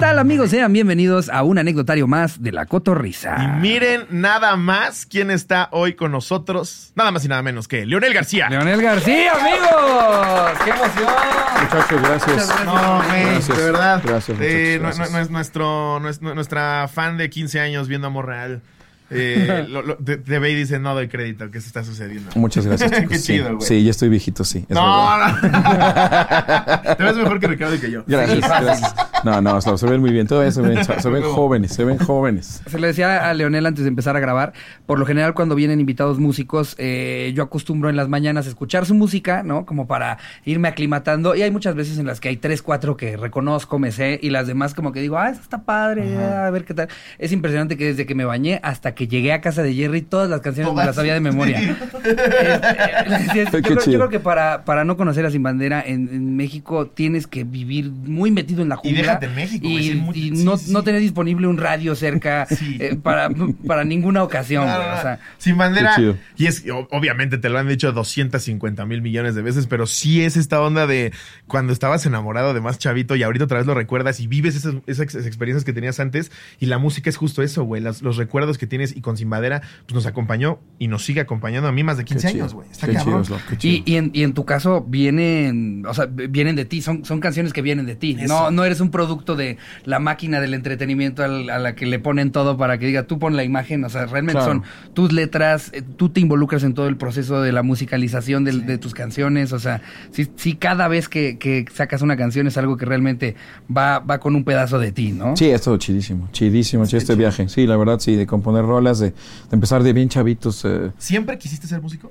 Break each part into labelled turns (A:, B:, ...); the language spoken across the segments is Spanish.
A: tal amigos? Sean bienvenidos a un anecdotario más de la Cotorrisa.
B: Y miren nada más quién está hoy con nosotros. Nada más y nada menos que Leonel García.
A: Leonel García, amigos. ¡Qué emoción!
C: Muchachos, gracias.
B: No, güey,
C: Gracias.
B: de verdad.
C: Gracias,
B: Eh,
C: muchachos,
B: no- no-
C: gracias.
B: nuestro, no es- no- nuestra fan de 15 años viendo Amor Real. Eh, lo- lo- te, te ve y dice, no doy crédito, ¿qué se está sucediendo?
C: Muchas gracias, chicos.
B: Qué
C: sí.
B: chido, güey.
C: Sí, ya estoy viejito, sí. es
B: no,
C: verdad.
B: no. te ves mejor que Ricardo y que yo.
C: Gracias, gracias. No, no, se ven muy bien. Todavía se ven, se ven jóvenes, se ven jóvenes.
A: Se le decía a Leonel antes de empezar a grabar, por lo general cuando vienen invitados músicos, eh, yo acostumbro en las mañanas a escuchar su música, ¿no? Como para irme aclimatando. Y hay muchas veces en las que hay tres, cuatro que reconozco, me sé, y las demás como que digo, ah, esa está padre, a ver qué tal. Es impresionante que desde que me bañé hasta que llegué a casa de Jerry, todas las canciones me las sabía de memoria. Es- es- yo, creo, yo
C: chido.
A: creo que para, para no conocer a Sin Bandera en, en México tienes que vivir muy metido en la
B: Y
A: jungla.
B: déjate en México, güey,
A: y,
B: muy-
A: y
B: sí,
A: no,
B: sí,
A: no tener disponible un radio cerca
B: Sí.
A: eh, para, para ninguna ocasión, güey, o sea,
B: Sin bandera. Y es, obviamente te lo han dicho 250 mil millones de veces, pero sí es esta onda de cuando estabas enamorado de más chavito y ahorita otra vez lo recuerdas y vives esas, esas experiencias que tenías antes. Y la música es justo eso, güey. Las- los recuerdos que tienes y con Sin Bandera, pues nos acompañó y nos sigue acompañando a mí más de 15
C: Qué chido.
B: años, güey. Está
C: Qué
B: cabrón.
C: chido, qué chido.
A: Y, y, en, y en tu caso vienen, o sea, vienen de ti, son, son canciones que vienen de ti.
B: Eso.
A: No, no eres un producto de la máquina del entretenimiento al- a la que le ponen todo para que diga, tú pon la imagen, o sea, realmente
C: Claro.
A: son tus letras, eh, tú te involucras en todo el proceso de la musicalización de tus canciones, o sea, sí, sí cada vez que, que sacas una canción es algo que realmente va, va con un pedazo de ti, ¿no?
C: Sí, es todo chidísimo, chidísimo, chido este viaje. Sí, la verdad, sí, de componer rolas, de, de empezar de bien chavitos. eh,
B: ¿Siempre quisiste ser músico?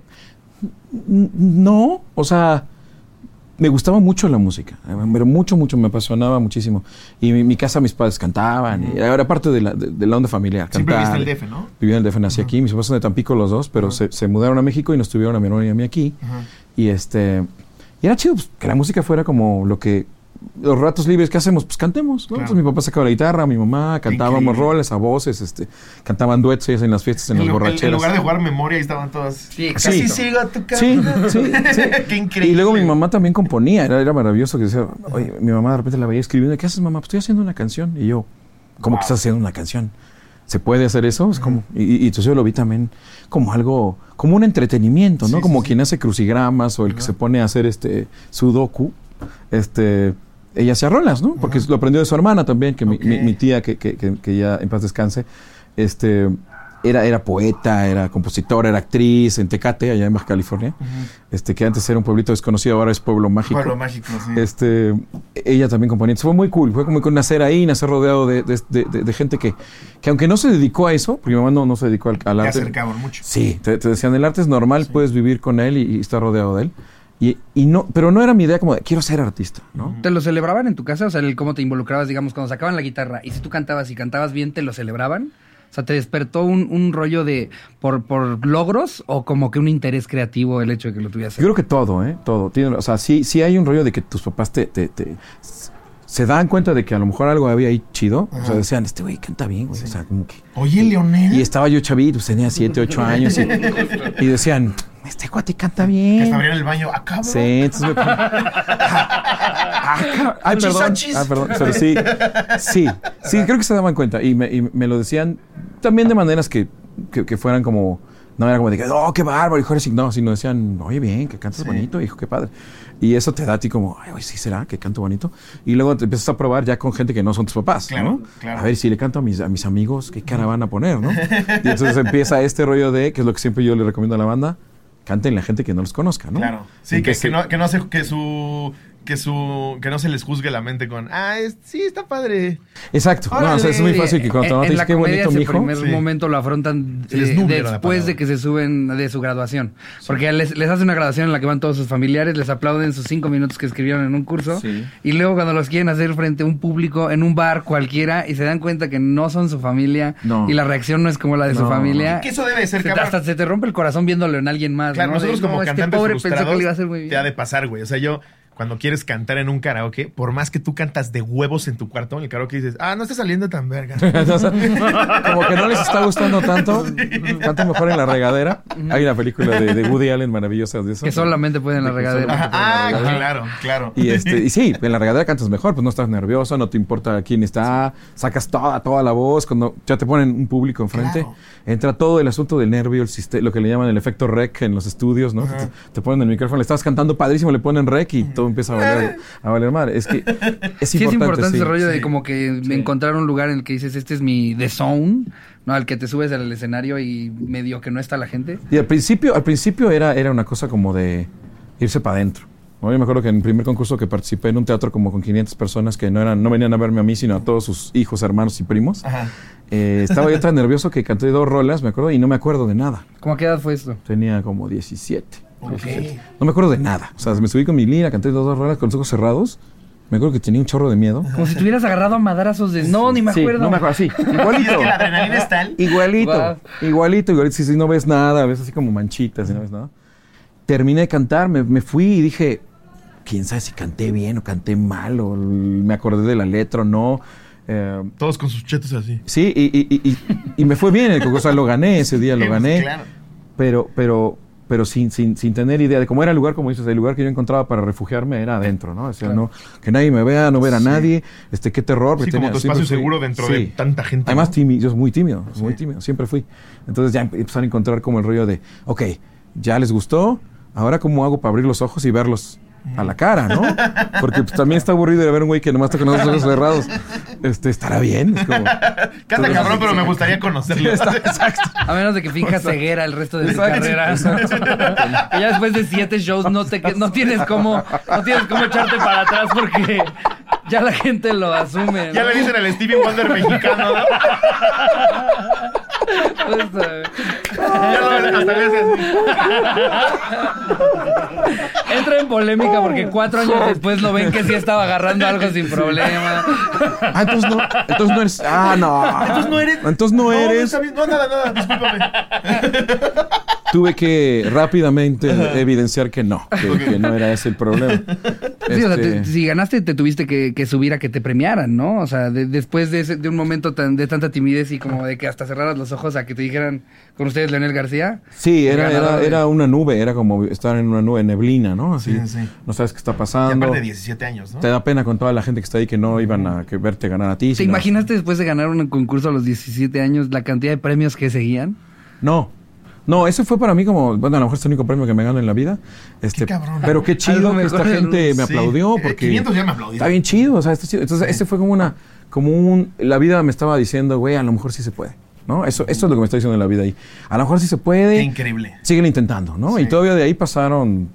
C: No, o sea, me gustaba mucho la música, pero mucho, mucho, me apasionaba muchísimo. Y en mi casa mis padres cantaban, y era parte de la, de, de la onda familiar.
B: Siempre
C: cantar.
B: viviste el DF, ¿no?
C: Vivía en el DF, nací aquí, mis papás son de Tampico los dos, pero se, se mudaron a México y nos tuvieron a mi hermano y a mí aquí. Y este, y era chido pues, que la música fuera como lo que, los ratos libres que hacemos, pues cantemos, ¿no?
B: Claro.
C: Entonces mi papá sacaba la guitarra, mi mamá, cantábamos
B: increíble.
C: roles a voces, este, cantaban duetos ellas en las fiestas, en,
B: En,
C: las
B: en-
C: borracheras.
B: en lugar de jugar memoria, ahí estaban todas.
A: Sí,
B: Así
A: exacto.
B: sigo tu
C: Sí,
B: camino.
C: sí, sí.
B: Qué increíble.
C: Y luego mi mamá también componía, era, era maravilloso que decía, oye, mi mamá de repente la veía escribiendo, ¿qué haces mamá? Pues estoy haciendo una canción. Y yo, ¿cómo que estás haciendo una canción? ¿Se puede hacer eso? Es como, y, y entonces yo lo vi también como algo, como un entretenimiento, ¿no?
B: Sí,
C: como
B: sí, sí.
C: quien hace crucigramas o el que se pone a hacer este sudoku, este, ella hacía rolas, ¿no? Porque lo aprendió de su hermana también, que mi-
B: Ok.
C: mi, mi tía, que, que, que, que ya en paz descanse, este, era, era poeta, era compositora, era actriz en Tecate, allá en Baja California, este, que antes era un pueblito desconocido, ahora es pueblo mágico.
B: Pueblo mágico, sí.
C: Este, ella también componía. Entonces, fue muy cool. Fue como nacer ahí, nacer rodeado de, de- de- de- gente que, que aunque no se dedicó a eso, porque mi mamá no, no se dedicó al, al
B: Te
C: arte.
B: acercaban mucho.
C: Sí, te, te decían, el arte es normal, puedes vivir con él y, y estar rodeado de él. Y, y no, pero no era mi idea como de, quiero ser artista, ¿no?
A: ¿Te lo celebraban en tu casa? O sea, el cómo te involucrabas, digamos, cuando sacaban la guitarra. Y si tú cantabas y cantabas bien, ¿te lo celebraban? O sea, ¿te despertó un, un rollo de por, por logros o como que un interés creativo el hecho de que lo tuvieras?
C: Yo creo que todo, ¿eh? Todo. Tiene, o sea, sí, sí hay un rollo de que tus papás te, te- te- se dan cuenta de que a lo mejor algo había ahí chido. O sea, decían, este güey canta bien, güey. O sea, como que...
B: Oye, Leonel.
C: Y estaba yo chavito, pues tenía 7, 8 años. Y, y decían, este cuate canta
B: Que
C: bien.
B: hasta abrían el baño. Ah, cabrón.
C: Sí, entonces me Ah, Ay,
B: Achis,
C: perdón. Ah, perdón. Pero sí, sí, sí, creo que se daban cuenta. Y me, y me lo decían también de maneras que, que, que fueran como. No era como de que, oh, qué bárbaro, hijo, eres no, sino decían, oye, bien, que cantas bonito, hijo, qué padre. Y eso te da a ti como, ay, sí será que canto bonito. Y luego te empiezas a probar ya con gente que no son tus papás,
B: Claro,
C: ¿no?
B: claro.
C: A ver si le canto a mis, a mis amigos, qué cara van a poner, ¿no? y entonces empieza este rollo de, que es lo que siempre yo le recomiendo a la banda, canten la gente que no los conozca, ¿no?
B: Claro. Sí, que, que no, que no se, que su, que su, que no se les juzgue la mente con, ah, es- sí, está padre.
C: Exacto. No, o sea, es muy fácil que cuando
A: en,
C: te
A: en
C: dices
A: la
C: qué
A: comedia
C: bonito,
A: ese
C: mijo.
A: primer
B: Sí.
A: momento lo afrontan eh, después de que se suben de su graduación. Porque les, les hace una graduación en la que van todos sus familiares, les aplauden sus cinco minutos que escribieron en un curso.
C: Sí.
A: Y luego cuando los quieren hacer frente a un público en un bar cualquiera y se dan cuenta que no son su familia
C: No.
A: y la reacción no es como la de su familia.
B: Que eso debe ser,
A: se-
B: cabrón.
A: hasta se te rompe el corazón viéndolo en alguien más.
B: Claro,
A: ¿no?
B: nosotros
A: De,
B: como
A: no, este pobre pensó que le iba a hacer muy bien.
B: te ha de pasar, güey. O sea, yo cuando quieres cantar en un karaoke, por más que tú cantas de huevos en tu cuarto, en el karaoke dices, ah, no está saliendo tan verga.
C: Como que no les está gustando tanto, cantan mejor en la regadera. Hay una película de, de Woody Allen maravillosa de eso.
A: Que solamente puede en la regadera.
B: ah,
C: regadera.
B: claro, claro.
C: Y, este, y sí, en la regadera cantas mejor, pues no estás nervioso, no te importa quién está, sacas toda, toda la voz, cuando ya te ponen un público enfrente,
B: Claro.
C: entra todo el asunto del nervio, el siste- lo que le llaman el efecto rec en los estudios, ¿no? Te, te ponen el micrófono, le estás cantando padrísimo, le ponen rec y todo empieza a valer, a valer madre. Es que es
A: Sí, es importante
C: sí.
A: ese rollo de como que encontrar un lugar en el que dices, este es mi The Zone, ¿no? Al que te subes al escenario y medio que no está la gente.
C: Y al principio, al principio era, era una cosa como de irse para adentro. ¿no? Yo me acuerdo que en el primer concurso que participé en un teatro como con 500 personas que no eran no venían a verme a mí, sino a todos sus hijos, hermanos y primos.
B: Ajá.
C: Eh, estaba yo tan nervioso que canté dos rolas, me acuerdo, y no me acuerdo de nada.
A: ¿Cómo a qué edad fue esto?
C: Tenía como 17.
B: Ok.
C: 17. No me acuerdo de nada. O sea, me subí con mi lira, canté dos, dos rolas con los ojos cerrados. Me acuerdo que tenía un chorro de miedo.
A: Como si te hubieras agarrado a madrazos de... No, ni me
C: Sí,
A: acuerdo.
C: no me acuerdo, sí. Igualito.
B: es que la adrenalina es tal.
C: Igualito,
A: Guau.
C: igualito, igualito. Si, si no ves nada, ves así como manchitas y no ves nada. Terminé de cantar, me, me fui y dije, quién sabe si canté bien o canté mal, o me acordé de la letra o no. Eh,
B: Todos con sus chetos así.
C: sí, y, y- y- y- y me fue bien el concurso, o sea, lo gané ese día, lo
B: Sí,
C: gané.
B: Claro.
C: Pero, pero, pero sin, sin, sin tener idea de cómo era el lugar, como dices, el lugar que yo encontraba para refugiarme era adentro, ¿no? O sea,
A: Claro.
C: no, que nadie me vea, no ver a
B: Sí.
C: nadie, este, qué terror.
B: Sí, como tu
C: siempre
B: espacio
C: fui-
B: seguro dentro de tanta gente.
C: Además,
B: ¿no?
C: tímido, yo soy muy tímido, muy tímido, siempre fui. Entonces ya empezaron a encontrar como el rollo de, ok, ya les gustó, ahora cómo hago para abrir los ojos y verlos a la cara, ¿no? Porque pues, también está aburrido de ver un güey que nomás está con los ojos cerrados. Este, ¿estará bien? Es como...
B: Canta cabrón, pero me gustaría conocerlo.
C: Está- exacto.
A: A menos de que finjas ceguera el resto de tu
C: Exacto,
A: carrera. que ya después de siete shows no te no tienes cómo no tienes cómo echarte para atrás porque ya la gente lo asume. ¿no?
B: Ya le dicen el Stevie Wonder mexicano, ¿no?
A: Justo.
B: Ya lo ves, hasta así.
A: Entra en polémica porque cuatro años después lo ven que sí estaba agarrando algo sin problema.
C: Ah, entonces no, entonces no eres... Ah, no.
B: Entonces no eres.
C: Entonces no
B: No,
C: eres...
B: No, nada, nada, discúlpame.
C: Tuve que rápidamente evidenciar que no, que, que no era ese el problema.
A: Sí, o sea,
C: Este,
A: te- si ganaste te tuviste que, que subir a que te premiaran, ¿no? O sea, de- después de, ese- de un momento tan, de tanta timidez y como de que hasta cerraras los ojos a que te dijeran con ustedes Leonel García.
C: Sí, era, era,
A: de-
C: era una nube, era como estar en una nube neblina, ¿no? Así,
B: Sí, sí.
C: no sabes qué está
B: Y
C: pasando.
B: aparte de 17 años, ¿no?
C: Te da pena con toda la gente que está ahí que no iban a que verte ganar a ti.
A: ¿Te
C: sino-
A: imaginaste después de ganar un concurso a los 17 años la cantidad de premios que seguían?
C: No. No, ese fue para mí como, bueno, a lo mejor es el único premio que me gano en la vida. Este,
B: Qué cabrón.
C: Pero qué chido que esta gente me
B: Sí.
C: aplaudió
B: Eh,
C: porque
B: 500 ya me aplaudieron.
C: está bien chido, o sea, está chido. Entonces, ese fue como una, como un, la vida me estaba diciendo, güey, a lo mejor sí se puede, ¿no? Eso, eso es lo que me está diciendo la vida ahí. A lo mejor sí se puede.
B: Qué increíble.
C: siguen intentando, ¿no?
B: Sí.
C: Y todavía de ahí pasaron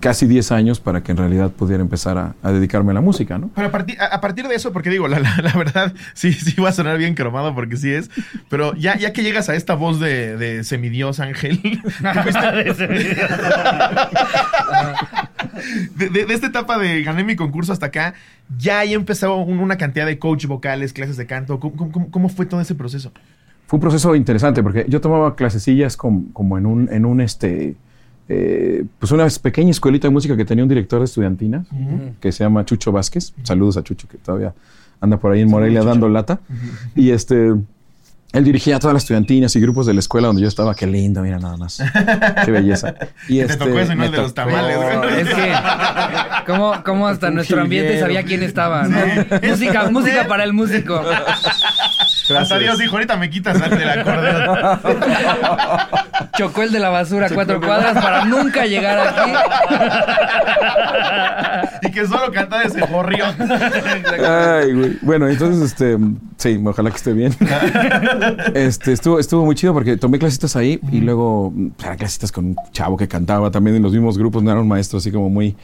C: casi 10 años para que en realidad pudiera empezar a, a dedicarme a la música, ¿no?
B: Pero a partir, a, a partir de eso, porque digo, la, la- la verdad, sí, sí va a sonar bien cromado porque sí es, pero ya, ya que llegas a esta voz de, de semidios ángel, de, de- de esta etapa de gané mi concurso hasta acá, ya ahí empezó un- una cantidad de coach vocales, clases de canto. ¿Cómo, cómo- cómo- cómo fue todo ese proceso?
C: Fue un proceso interesante porque yo tomaba clasecillas com- como en un, en un este, eh, pues una pequeña escuelita de música que tenía un director de estudiantina que se llama Chucho Vázquez. Saludos a Chucho que todavía anda por ahí en Morelia dando lata. Y este, él dirigía a todas las estudiantinas y grupos de la escuela donde yo estaba. Qué lindo, mira nada más. Qué belleza. Y
B: Te tocó eso y no el de los tamales, güey.
A: Es que, ¿cómo, cómo hasta nuestro ambiente sabía quién estaba, ¿no? Música, música para el músico.
B: Hasta Dios dijo, ahorita me quitas el del acordeón.
A: Chocó el de la basura a cuatro cuadras para nunca llegar aquí.
B: y que solo cantaba ese gorrión.
C: Ay, güey. Bueno, entonces, este, sí, ojalá que esté bien. este, estuvo, estuvo muy chido porque tomé clasitas ahí y luego pues, eran clasitas con un chavo que cantaba también en los mismos grupos, no era un maestro así como muy,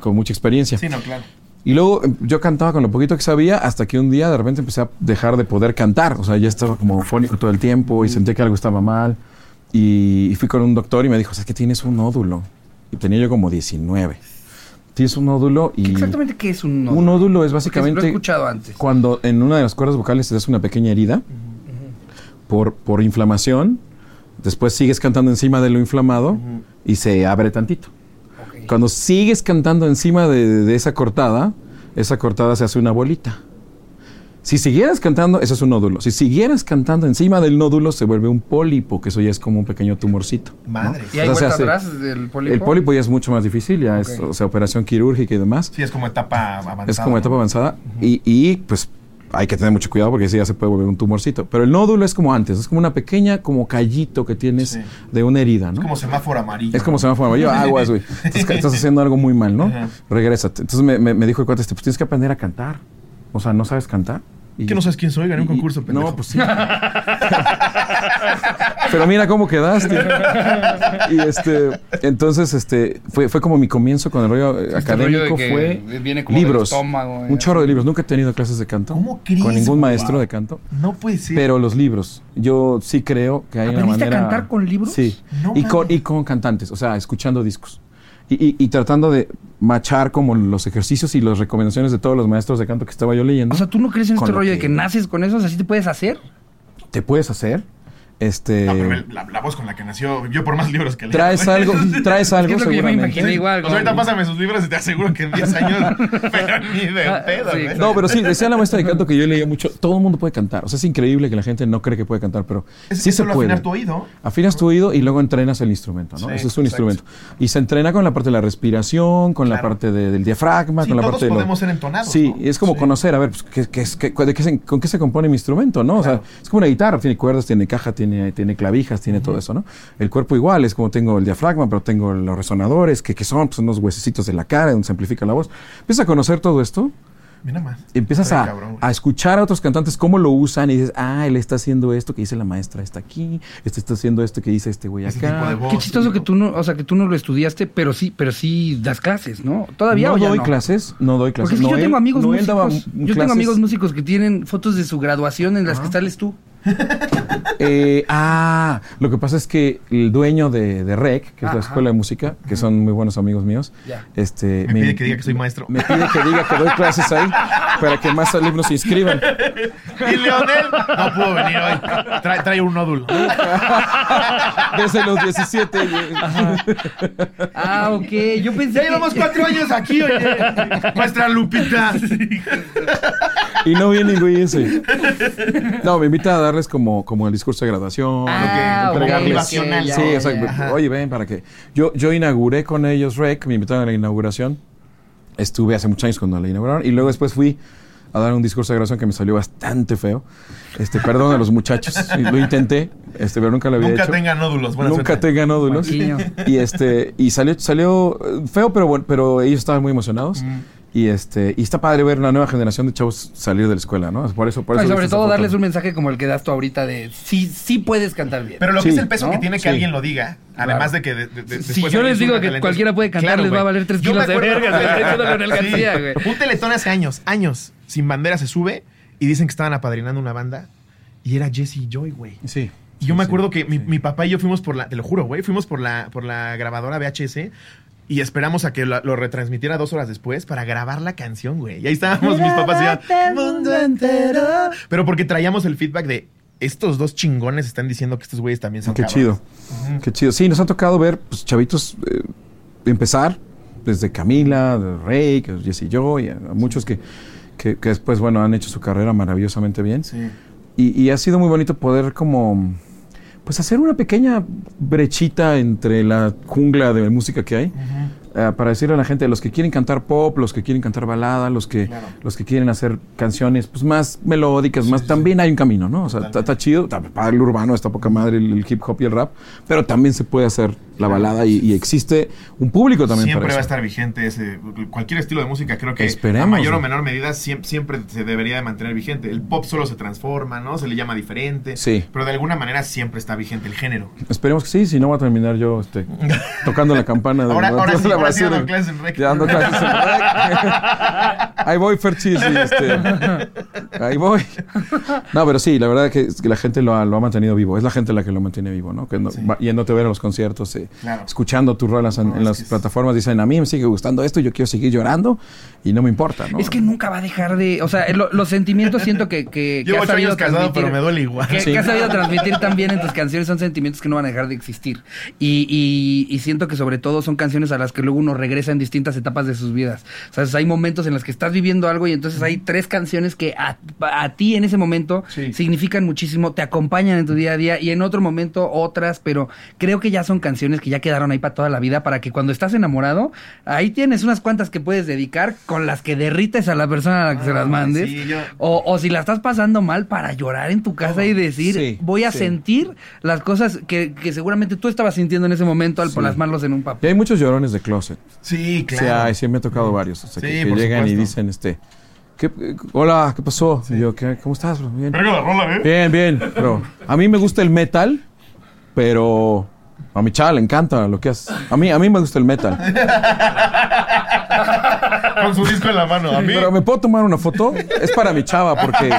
C: con mucha experiencia.
B: Sí, no, claro.
C: Y luego em, yo cantaba con lo poquito que sabía hasta que un día de repente empecé a dejar de poder cantar. O sea, ya estaba como fónico todo el tiempo y sentía que algo estaba mal. Y, fui con un doctor y me dijo, es que tienes un nódulo. Y tenía yo como 19. Tienes un nódulo y...
A: Exactamente qué es un nódulo.
C: Un nódulo es básicamente
A: Lo he escuchado antes.
C: cuando en una de las cuerdas vocales te das una pequeña herida por, por inflamación, después sigues cantando encima de lo inflamado y se abre tantito. Cuando sigues cantando encima de, de esa cortada, esa cortada se hace una bolita. Si siguieras cantando, eso es un nódulo. Si siguieras cantando encima del nódulo, se vuelve un pólipo, que eso ya es como un pequeño tumorcito. ¿no?
B: Madre.
A: ¿Y hay
C: O sea,
A: vuelta atrás del pólipo?
C: El pólipo ya es mucho más difícil, ya es o sea, operación quirúrgica y demás.
B: Sí, es como etapa avanzada.
C: Es como etapa avanzada. y, y, pues hay que tener mucho cuidado porque sí ya se puede volver un tumorcito. Pero el nódulo es como antes, es como una pequeña como callito que tienes
B: Sí.
C: de una herida, ¿no?
B: Es como semáforo amarillo.
C: Es como se llama yo aguas, güey. Estás, haciendo algo muy mal, ¿no? Regrésate. Entonces me, me- me dijo el cuate, este, pues tienes que aprender a cantar. O sea, ¿no sabes cantar? Y
B: ¿Qué no sabes quién soy? Gané un concurso, pendejo.
C: No, pues sí. Pero mira cómo quedaste. y este, entonces, este, fue, fue como mi comienzo con el rollo eh,
A: Este
C: académico.
A: que
C: fue
A: viene como
C: libros.
A: estómago,
C: un chorro de libros. Nunca he tenido clases de canto.
B: ¿Cómo crees,
C: Con ningún maestro de canto.
B: No puede ser.
C: Pero los libros, yo sí creo que hay una
A: ¿Aprendiste a
C: manera...
A: cantar con libros?
C: Sí,
B: No
C: y, con, y con cantantes, o sea, escuchando discos. Y, y- y tratando de machar como los ejercicios y las recomendaciones de todos los maestros de canto que estaba yo leyendo.
A: O sea, ¿tú no crees en este
C: lo
A: rollo de
C: que-
A: que naces con eso? O sea, ¿sí te puedes hacer?
C: te puedes hacer, este...
B: No, pero la, la voz con la que nació, yo por más libros que leo.
C: traes algo, traes algo
A: Es que yo me imaginé igual.
B: Pues ahorita pásame sus libros y te aseguro que en 10 años. pero ni de
A: Ah,
B: pedo,
A: sí.
C: No, pero sí, decía la maestra de canto que yo leía mucho, todo el mundo puede cantar. O sea, es increíble que la gente no cree que puede cantar, pero
B: Es,
C: sí se
B: solo
C: puede.
B: afinar tu oído.
C: Afinas tu oído y luego entrenas el instrumento, ¿no?
B: Sí,
C: Ese es un
B: exacto.
C: instrumento. Y se entrena con la parte de la respiración, con la
B: Claro.
C: parte de- del diafragma,
B: Sí,
C: con la
B: todos
C: parte de lo-
B: podemos ser entonados,
C: Sí,
B: ¿no?
C: es como
B: Sí.
C: conocer, a ver, pues, ¿qué, qué es- qué- de qué se- ¿con qué se compone mi instrumento, no? O sea, es como una guitarra, tiene cuerdas, tiene caja, tiene, tiene clavijas, tiene todo eso, ¿no? El cuerpo igual, es como tengo el diafragma, pero tengo los resonadores, que, que son pues, unos huesecitos de la cara donde se amplifica la voz. Empiezas a conocer todo esto
B: Mira más.
C: empiezas a,
B: cabrón.
C: a escuchar a otros cantantes cómo lo usan y dices, ah, él está haciendo esto que dice la maestra, está aquí, este está haciendo esto que dice este güey
B: Ese tipo de
C: acá.
B: voz.
A: Qué chistoso que tú no, o sea, que tú no lo estudiaste, pero sí, pero sí das clases, ¿no? Todavía
C: no
A: o ya
C: doy
A: no?
C: clases, no doy clases.
A: Porque es que yo tengo amigos músicos. Yo tengo amigos músicos que tienen fotos de su graduación en las que sales tú.
C: Eh, ah, lo que pasa es que el dueño de, de REC, que es la escuela de música, que son muy buenos amigos míos, este,
B: Me pide que diga que soy maestro.
C: Me pide que diga que doy clases ahí para que más alumnos se inscriban.
B: Y Leonel no pudo venir hoy. Trae, trae un nódulo.
C: Desde los 17.
A: Ah, ok. Yo pensé.
B: Ya llevamos cuatro años aquí, oye. Maestra Lupita.
C: Y no viene güey ese. No, me invita a darles como, como el discurso de graduación.
A: Ah,
B: ok,
C: entregarles. Sí,
A: ya,
C: exacto.
A: ya.
B: Ajá.
C: Oye, ven, para que. Yo, yo inauguré con ellos REC, me invitaron a la inauguración. Estuve hace muchos años cuando la inauguraron. Y luego después fui a dar un discurso de graduación que me salió bastante feo. Este, perdón a los muchachos. Lo intenté, este, pero nunca lo había
B: Nunca
C: hecho.
B: tenga nódulos. Buena
C: Nunca
B: suerte.
C: tenga nódulos. Y este, y salió, salió eh, feo, pero bueno, pero ellos estaban muy emocionados. Y este, y está padre ver una nueva generación de chavos salir de la escuela, ¿no? Por eso, por
A: No, y
C: eso
A: sobre todo darles un mensaje como el que das tú ahorita de sí, sí puedes cantar bien.
B: Pero lo que es el peso
A: ¿no?
B: que tiene que
C: Sí.
B: alguien lo diga, además
A: Claro.
B: de que de- de- de-
A: Si yo les digo que cualquiera puede cantar,
B: Claro,
A: les va a valer tres
B: Yo me
A: kilos de
B: Sí.
A: García, güey.
B: Un teletón hace años, años, sin bandera se sube y dicen que estaban apadrinando una banda y era Jesse y Joy, güey.
C: Sí.
B: Y yo me
C: Sí,
B: acuerdo que mi,
C: sí.
B: mi papá y yo fuimos por la, te lo juro, güey, fuimos por la, por la grabadora VHS y esperamos a que lo, lo retransmitiera dos horas después para grabar la canción, güey. Y ahí estábamos mis papás y mundo entero. Pero porque traíamos el feedback de estos dos chingones están diciendo que estos güeyes también son
C: Qué
B: cabrones".
C: chido. Qué chido. Sí, nos ha tocado ver pues, chavitos eh, empezar desde Camila, de Rey, que es Jesse y yo, y a, a muchos que, que, que después, bueno, han hecho su carrera maravillosamente bien.
B: Sí.
C: Y, y ha sido muy bonito poder como pues hacer una pequeña brechita entre la jungla de música que hay eh, para decirle a la gente, los que quieren cantar pop, los que quieren cantar balada, los que
B: Claro.
C: los que quieren hacer canciones pues más melódicas, más también hay un camino, ¿no? O sea, está, está chido, está padre el urbano, está poca madre el, el hip hop y el rap, pero también se puede hacer la balada y, y existe un público también
B: Siempre
C: para
B: va a estar vigente ese, cualquier estilo de música. Creo que
C: Esperemos,
B: a mayor o
C: ¿no?
B: menor medida siempre, siempre se debería de mantener vigente. El pop solo se transforma, ¿no? Se le llama diferente.
C: Sí.
B: Pero de alguna manera siempre está vigente el género.
C: Esperemos que sí, si no voy a terminar yo este, tocando la campana de
B: Ahora- ahora
C: la
B: sí, ahora sí dando clases en rec.
C: Ya dando clases en rec. Ahí voy, Ferchis. este, ahí voy. No, pero sí, la verdad que, es que la gente lo ha, lo ha mantenido vivo. Es la gente la que lo mantiene vivo, ¿no? Que no-
B: Sí.
C: va- yéndote a ver a los conciertos.
B: Claro.
C: escuchando tus rolas en,
B: No,
C: en
B: es
C: las
B: es-
C: plataformas dicen, a mí me sigue gustando esto, yo quiero seguir llorando y no me importa, ¿no?
A: Es que nunca va a dejar de. O sea, lo- los sentimientos siento que. que, que has
B: ocho
A: sabido
B: años casado, pero me duele igual.
A: Que,
C: Sí.
A: que has sabido transmitir también en tus canciones son sentimientos que no van a dejar de existir. Y, y- y siento que sobre todo son canciones a las que luego uno regresa en distintas etapas de sus vidas. O sea, hay momentos en los que estás viviendo algo y entonces hay tres canciones que a, a ti en ese momento
B: Sí.
A: significan muchísimo, te acompañan en tu día a día y en otro momento otras, pero creo que ya son canciones que ya quedaron ahí para toda la vida, para que cuando estás enamorado, ahí tienes unas cuantas que puedes dedicar con las que derrites a la persona a la que se las mandes.
B: sí, yo-
A: O, o si la estás pasando mal para llorar en tu casa y decir,
C: Sí,
A: voy a
C: sí.
A: sentir las cosas que, que seguramente tú estabas sintiendo en ese momento al
C: Sí.
A: plasmarlos en un
C: Y
A: papel.
C: hay muchos llorones de closet.
B: Sí, claro.
C: hay, sí me ha tocado varios. O sea,
B: Sí,
C: que, que
B: por
C: llegan y dicen, este, ¿qué, hola, ¿qué pasó? Y yo, ¿qué, ¿cómo estás, bro? Bien.
B: Venga la rola, ¿eh?
C: Bien, bien. Pero a mí me gusta el metal, pero a mi chava le encanta lo que haces. A mí, a mí me gusta el metal.
B: Con su disco en la mano. A mí.
C: Pero ¿me puedo tomar una foto? Es para mi chava, porque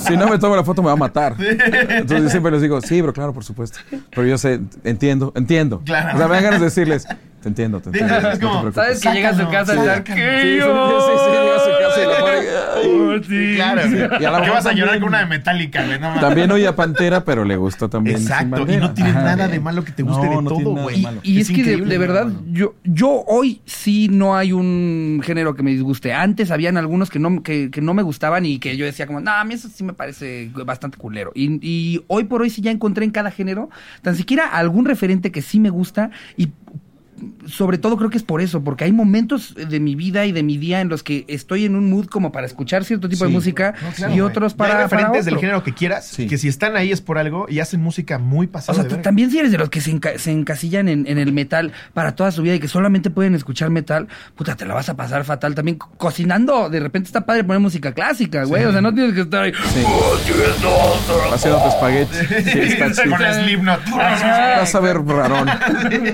C: si no me tomo la foto me va a matar. Entonces yo siempre les digo, sí, bro, claro, por supuesto. Pero yo sé, entiendo, entiendo.
B: Claro.
C: O sea, me dan ganas de decirles, te entiendo, te entiendo.
B: Es
C: no te
B: como,
C: preocupes".
A: ¿Sabes que llega a su casa y. "¿Qué
C: Sí, sí,
A: yo?"
C: sí, sí, llega a su casa y la pone, ay.
A: Sí.
B: Claro.
C: Y a
B: ¿Qué vas a llorar
C: también-
B: con una de Metallica, güey? No.
C: También oye a Pantera, pero le gustó también.
B: Exacto. Y no tiene
C: Ajá.
B: nada de malo que te guste
C: No,
B: de todo, güey.
A: Y es, que de, verdad, yo, yo hoy sí no hay un género que me disguste. Antes habían algunos que no, que, que no me gustaban y que yo decía como, no, a mí eso sí me parece bastante culero. Y, y hoy por hoy sí ya encontré en cada género tan siquiera algún referente que sí me gusta y sobre todo creo que es por eso, porque hay momentos de mi vida y de mi día en los que estoy en un mood como para escuchar cierto tipo de música
B: No, claro,
A: y otros
B: hay
A: para, para
B: referentes del género que quieras,
C: Sí.
B: que si están ahí es por algo y hacen música muy
A: O
B: pasada
A: sea,
B: de
A: tú
B: verga.
A: también si eres de los que se, enca- se encasillan en, en el metal para toda su vida y que solamente pueden escuchar metal, puta, te la vas a pasar fatal. También co- cocinando, de repente está padre poner música clásica, güey. O sea, no tienes que estar ahí.
C: Haciendo tu espagueti. Sí, está chido.
B: Con Slipknot.
C: Vas a ver rarón.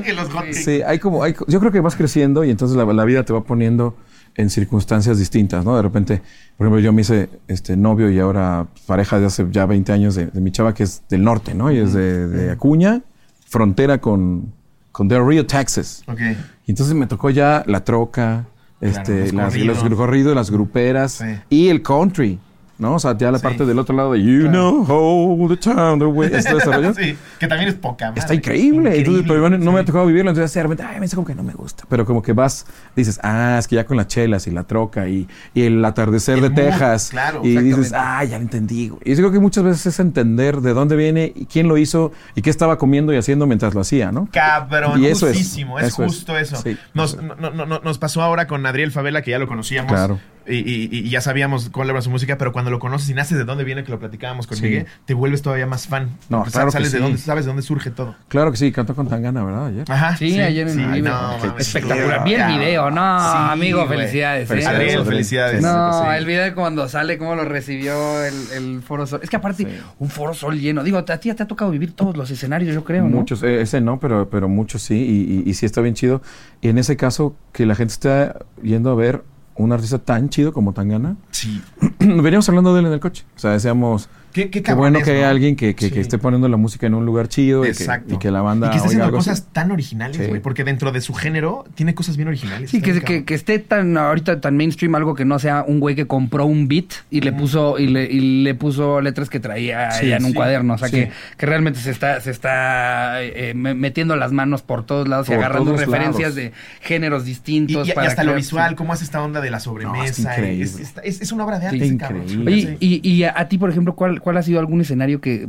B: Que los hotcakes.
C: Sí, hay como, hay, yo creo que vas creciendo y entonces la, la vida te va poniendo en circunstancias distintas, ¿no? De repente, por ejemplo, yo me hice este novio y ahora pareja de hace ya 20 años de, de mi chava que es del norte, ¿no? Y es de, de Acuña, frontera con, con Del Rio, Texas.
B: Ok.
C: Y entonces me tocó ya la troca, este,
B: los
C: las-
B: corridos.
C: los corridos, las gruperas
B: Sí.
C: y el country. ¿No? O sea, ya la
B: Sí.
C: parte del otro lado de You know how the town the way. ¿Este desarrollo?
B: Sí, que también es poca madre.
C: Está increíble. Entonces, pero no me ha tocado vivirlo. Entonces, de repente, ay, me dice como que no me gusta. Pero como que vas, dices, ah, es que ya con las chelas y la troca y, y el atardecer
B: El
C: de
B: mood,
C: Texas.
B: claro,
C: y dices, ah, ya lo entendí. güey". Y yo creo que muchas veces es entender de dónde viene y quién lo hizo y qué estaba comiendo y haciendo mientras lo hacía, ¿no?
B: Cabrón,
C: Y eso es,
B: es, justo eso.
C: Sí,
B: nos,
C: eso
B: no- no- no- nos pasó ahora con Adriel Favela, que ya lo conocíamos.
C: Claro.
B: Y, y- y ya sabíamos cuál era su música, pero cuando lo conoces y naces de dónde viene, que lo platicábamos con
C: Sí.
B: Miguel, te vuelves todavía más fan.
C: No, claro que
B: sabes de
C: sí.
B: dónde, sabes de dónde surge todo.
C: Claro que sí, cantó con Tangana, ¿verdad? Ayer.
B: Ajá.
A: Sí, ayer en el video.
B: no, mames,
A: Espectacular. Vi el video, no,
B: Sí,
A: amigo,
B: güey.
A: felicidades. ¿eh?
C: Felicidades,
B: Adriel,
C: Adriel.
B: felicidades.
A: No,
B: Sí.
A: el video de cuando sale, cómo lo recibió el, el Foro Sol. Es que aparte,
C: Sí.
A: un Foro Sol lleno. Digo, a ti ya te ha tocado vivir todos los escenarios, yo creo, ¿no?
C: Muchos, eh, ese no, pero, pero muchos sí, y, y- y sí está bien chido. Y en ese caso, que la gente está yendo a ver un artista tan chido como Tangana,
B: Sí.
C: veníamos hablando de él en el coche. O sea, decíamos,
B: Qué, qué,
C: qué bueno
B: es,
C: que hay
B: ¿no?
C: alguien que, que-
B: Sí.
C: que esté poniendo la música en un lugar chido y y que la banda
B: Y que esté haciendo
C: así.
B: cosas tan originales,
C: Sí.
B: güey. Porque dentro de su género tiene cosas bien originales.
A: Sí, que, que, esté tan ahorita tan mainstream algo que no sea un güey que compró un beat y le puso y le, y le puso letras que traía
C: Sí,
A: en un
B: sí.
A: cuaderno, o sea
C: Sí.
A: que, que realmente se está se está eh, me- metiendo las manos por todos lados y agarrando referencias
C: lados.
A: de géneros distintos
B: y- y
A: para
B: hasta lo visual, cómo hace esta onda de la sobremesa.
C: increíble.
B: es, es- es- es una obra de arte.
C: Increíble.
A: Oye,
B: Sí.
A: y, y a, a ti, por ejemplo, ¿cuál, ¿cuál ha sido algún escenario que,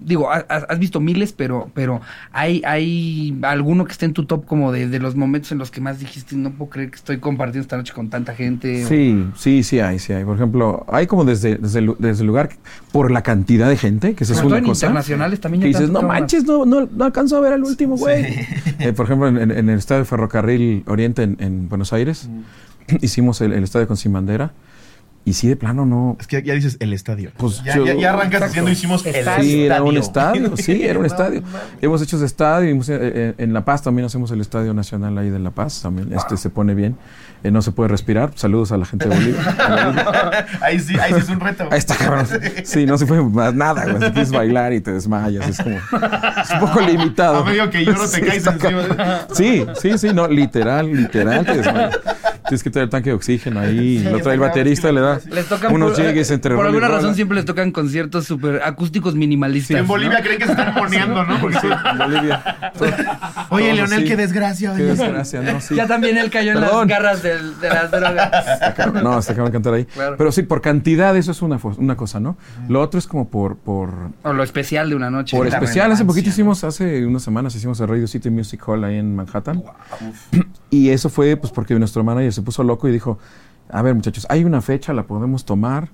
A: digo, has, has visto miles, pero, pero hay, hay alguno que esté en tu top como de, de los momentos en los que más dijiste, no puedo creer que estoy compartiendo esta noche con tanta gente? o-
C: Sí, sí, sí hay, sí hay. Por ejemplo, hay como desde, desde, desde el lugar, por la cantidad de gente, que esa es una
A: en
C: cosa.
A: internacionales también.
C: Que
A: ya
C: dices, no manches, no, no, no alcanzo a ver al último, güey. Eh, por ejemplo, en, en- en el estadio de Ferrocarril Oriente en, en Buenos Aires, hicimos el, el estadio con Sin Bandera. Y sí, de plano no.
B: Es que ya dices el estadio.
C: Pues
B: ya,
C: yo-
B: ya, ya arrancas
A: Exacto.
B: diciendo hicimos el
A: Estadio.
C: Sí, era un
B: estadio.
C: sí, era un
B: No
C: estadio. Hemos hecho ese estadio, hemos- eh, eh, en La Paz también hacemos el Estadio Nacional ahí de La Paz, también este se pone bien. Eh, no se puede respirar, saludos a la gente de Bolivia.
B: ahí sí, ahí sí es un reto.
C: Ahí está, cabrón. Sí, no se puede más nada, güey. Si quieres bailar y te desmayas, es como. Es un poco limitado.
B: A medio que lloro te
C: Sí,
B: caes encima.
C: Sí, sí, sí, no, literal, literal te desmayas. Tienes que tener el tanque de oxígeno ahí.
B: Sí,
C: lo trae el baterista, le da
A: Les tocan
C: unos
A: por,
C: llegues entre
A: por alguna razón siempre les tocan conciertos súper acústicos minimalistas.
B: en
A: ¿no?
B: Bolivia creen que se están moneando, ¿no? Porque sí.
C: En Bolivia.
B: Oye, Leonel,
C: así.
B: qué desgracia.
C: Qué desgracia, ¿no? Sí.
A: Ya también él cayó en
C: Perdón.
A: las garras del- de las drogas.
C: No, se acaban de cantar ahí.
A: Claro.
C: Pero sí, por cantidad, eso es una, una cosa, ¿no? Lo otro es como por, por,
A: O lo especial de una noche.
C: por especial. Hace
B: relevancia,
C: poquito hicimos, hace unas semanas hicimos el Radio City Music Hall ahí en Manhattan. Y eso fue pues porque nuestro manager se puso loco y dijo, a ver muchachos, hay una fecha, la podemos tomar.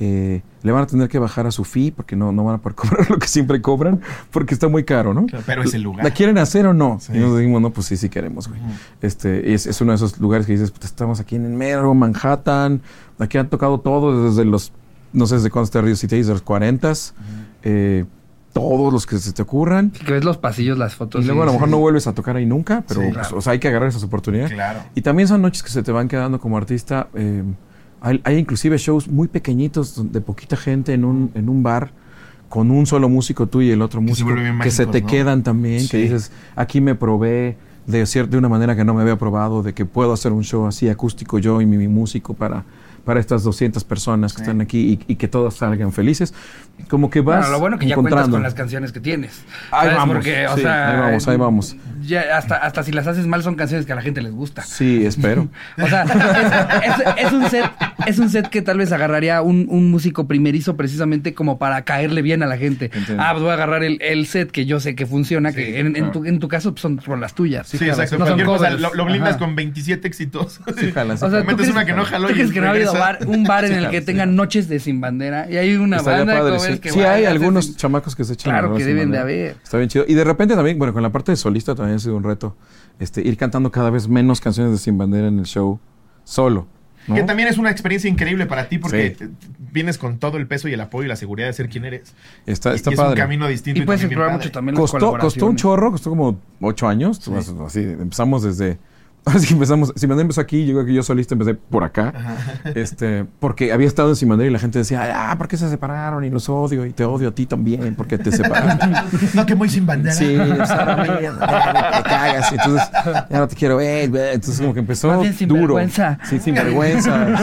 C: eh, le van a tener que bajar a su fee porque no, no van a poder cobrar lo que siempre cobran porque está muy caro, ¿no?
B: Pero es el lugar.
C: ¿La quieren hacer o no?
B: Sí.
C: Y nos dijimos, no, pues sí, sí queremos, güey. este, es, es uno de esos lugares que dices, "Puta, estamos aquí en el mero, Manhattan, aquí han tocado todo desde los, no sé desde cuándo está Radio City, desde los 40 eh, todos los que se te ocurran.
A: Que ves los pasillos, las fotos.
C: Y luego a lo mejor
A: sí.
C: no vuelves a tocar ahí nunca, pero
B: Sí,
C: pues,
B: claro.
C: o sea, hay que agarrar esas oportunidades.
B: Claro.
C: Y también son noches que se te van quedando como artista. eh, hay, hay inclusive shows muy pequeñitos de poquita gente en un, en un bar con un solo músico tú y el otro
B: Que se
C: músico que se te
B: ¿no?
C: quedan también, que dices, aquí me probé de, de una manera que no me había probado, de que puedo hacer un show así acústico yo y mi, mi músico para, para estas 200 personas que
B: Sí.
C: están aquí y, y que todos salgan felices. Como que vas
A: Bueno, lo bueno que ya cuentas con las canciones que tienes.
C: Ahí
A: ¿Sabes?
C: vamos,
A: Porque, o
C: sí,
A: sea,
C: ahí vamos, ahí vamos.
A: Ya hasta, hasta si las haces mal son canciones que a la gente les gusta.
C: Sí, espero.
A: O sea, es, es- es un set, es un set que tal vez agarraría un, un músico primerizo precisamente como para caerle bien a la gente.
C: Entiendo.
A: Ah, pues voy a agarrar el, el set que yo sé que funciona,
B: Sí,
A: que en, en tu, en tu caso pues, son, son las tuyas.
B: Sí,
C: claro,
B: exacto.
A: no son
B: Cualquier cosa
A: covers.
B: lo, lo blindas
A: Ajá.
B: con 27 éxitos.
C: Sí, jala, sí
A: O sea. ¿tú crees,
B: una que no jaló
A: ¿tú
B: y
A: crees que no ha habido? Bar- un bar en el que tengan noches de sin bandera? Y hay una
C: Estaría
A: banda de
C: padre,
A: covers
C: sí.
A: que
C: Sí, hay algunos
A: sin-
C: chamacos que se echan
A: Claro
C: la
A: que deben de haber.
C: Está bien chido. Y de repente también, bueno, con la parte de solista también ha sido un reto. Este, ir cantando cada vez menos canciones de Sin Bandera en el show solo. ¿no?
B: Que también es una experiencia increíble para ti porque
C: Sí.
B: vienes con todo el peso y el apoyo y la seguridad de ser quien eres.
C: Está,
B: Y-
C: está
B: y es
C: padre.
B: un camino distinto.
A: Y puedes
B: también bien
A: explorar
B: padre.
A: mucho también las
C: Costó, costó un chorro, costó como ocho años.
B: Sí.
C: Así, empezamos desde. Así que empezamos. Sin Bandera empezó aquí, llegó aquí yo solista, empecé por acá. Este, porque había estado en Sin Bandera y la gente decía, ah, ¿por qué se separaron? Y los odio, y te odio a ti también, porque te separaste.
B: No, que muy sin bandera.
C: Sí, Sara, me cagas. Y entonces, ya no te quiero ver. Entonces, como que empezó
A: Más bien sin
C: duro.
A: vergüenza.
C: Sí, sin vergüenza.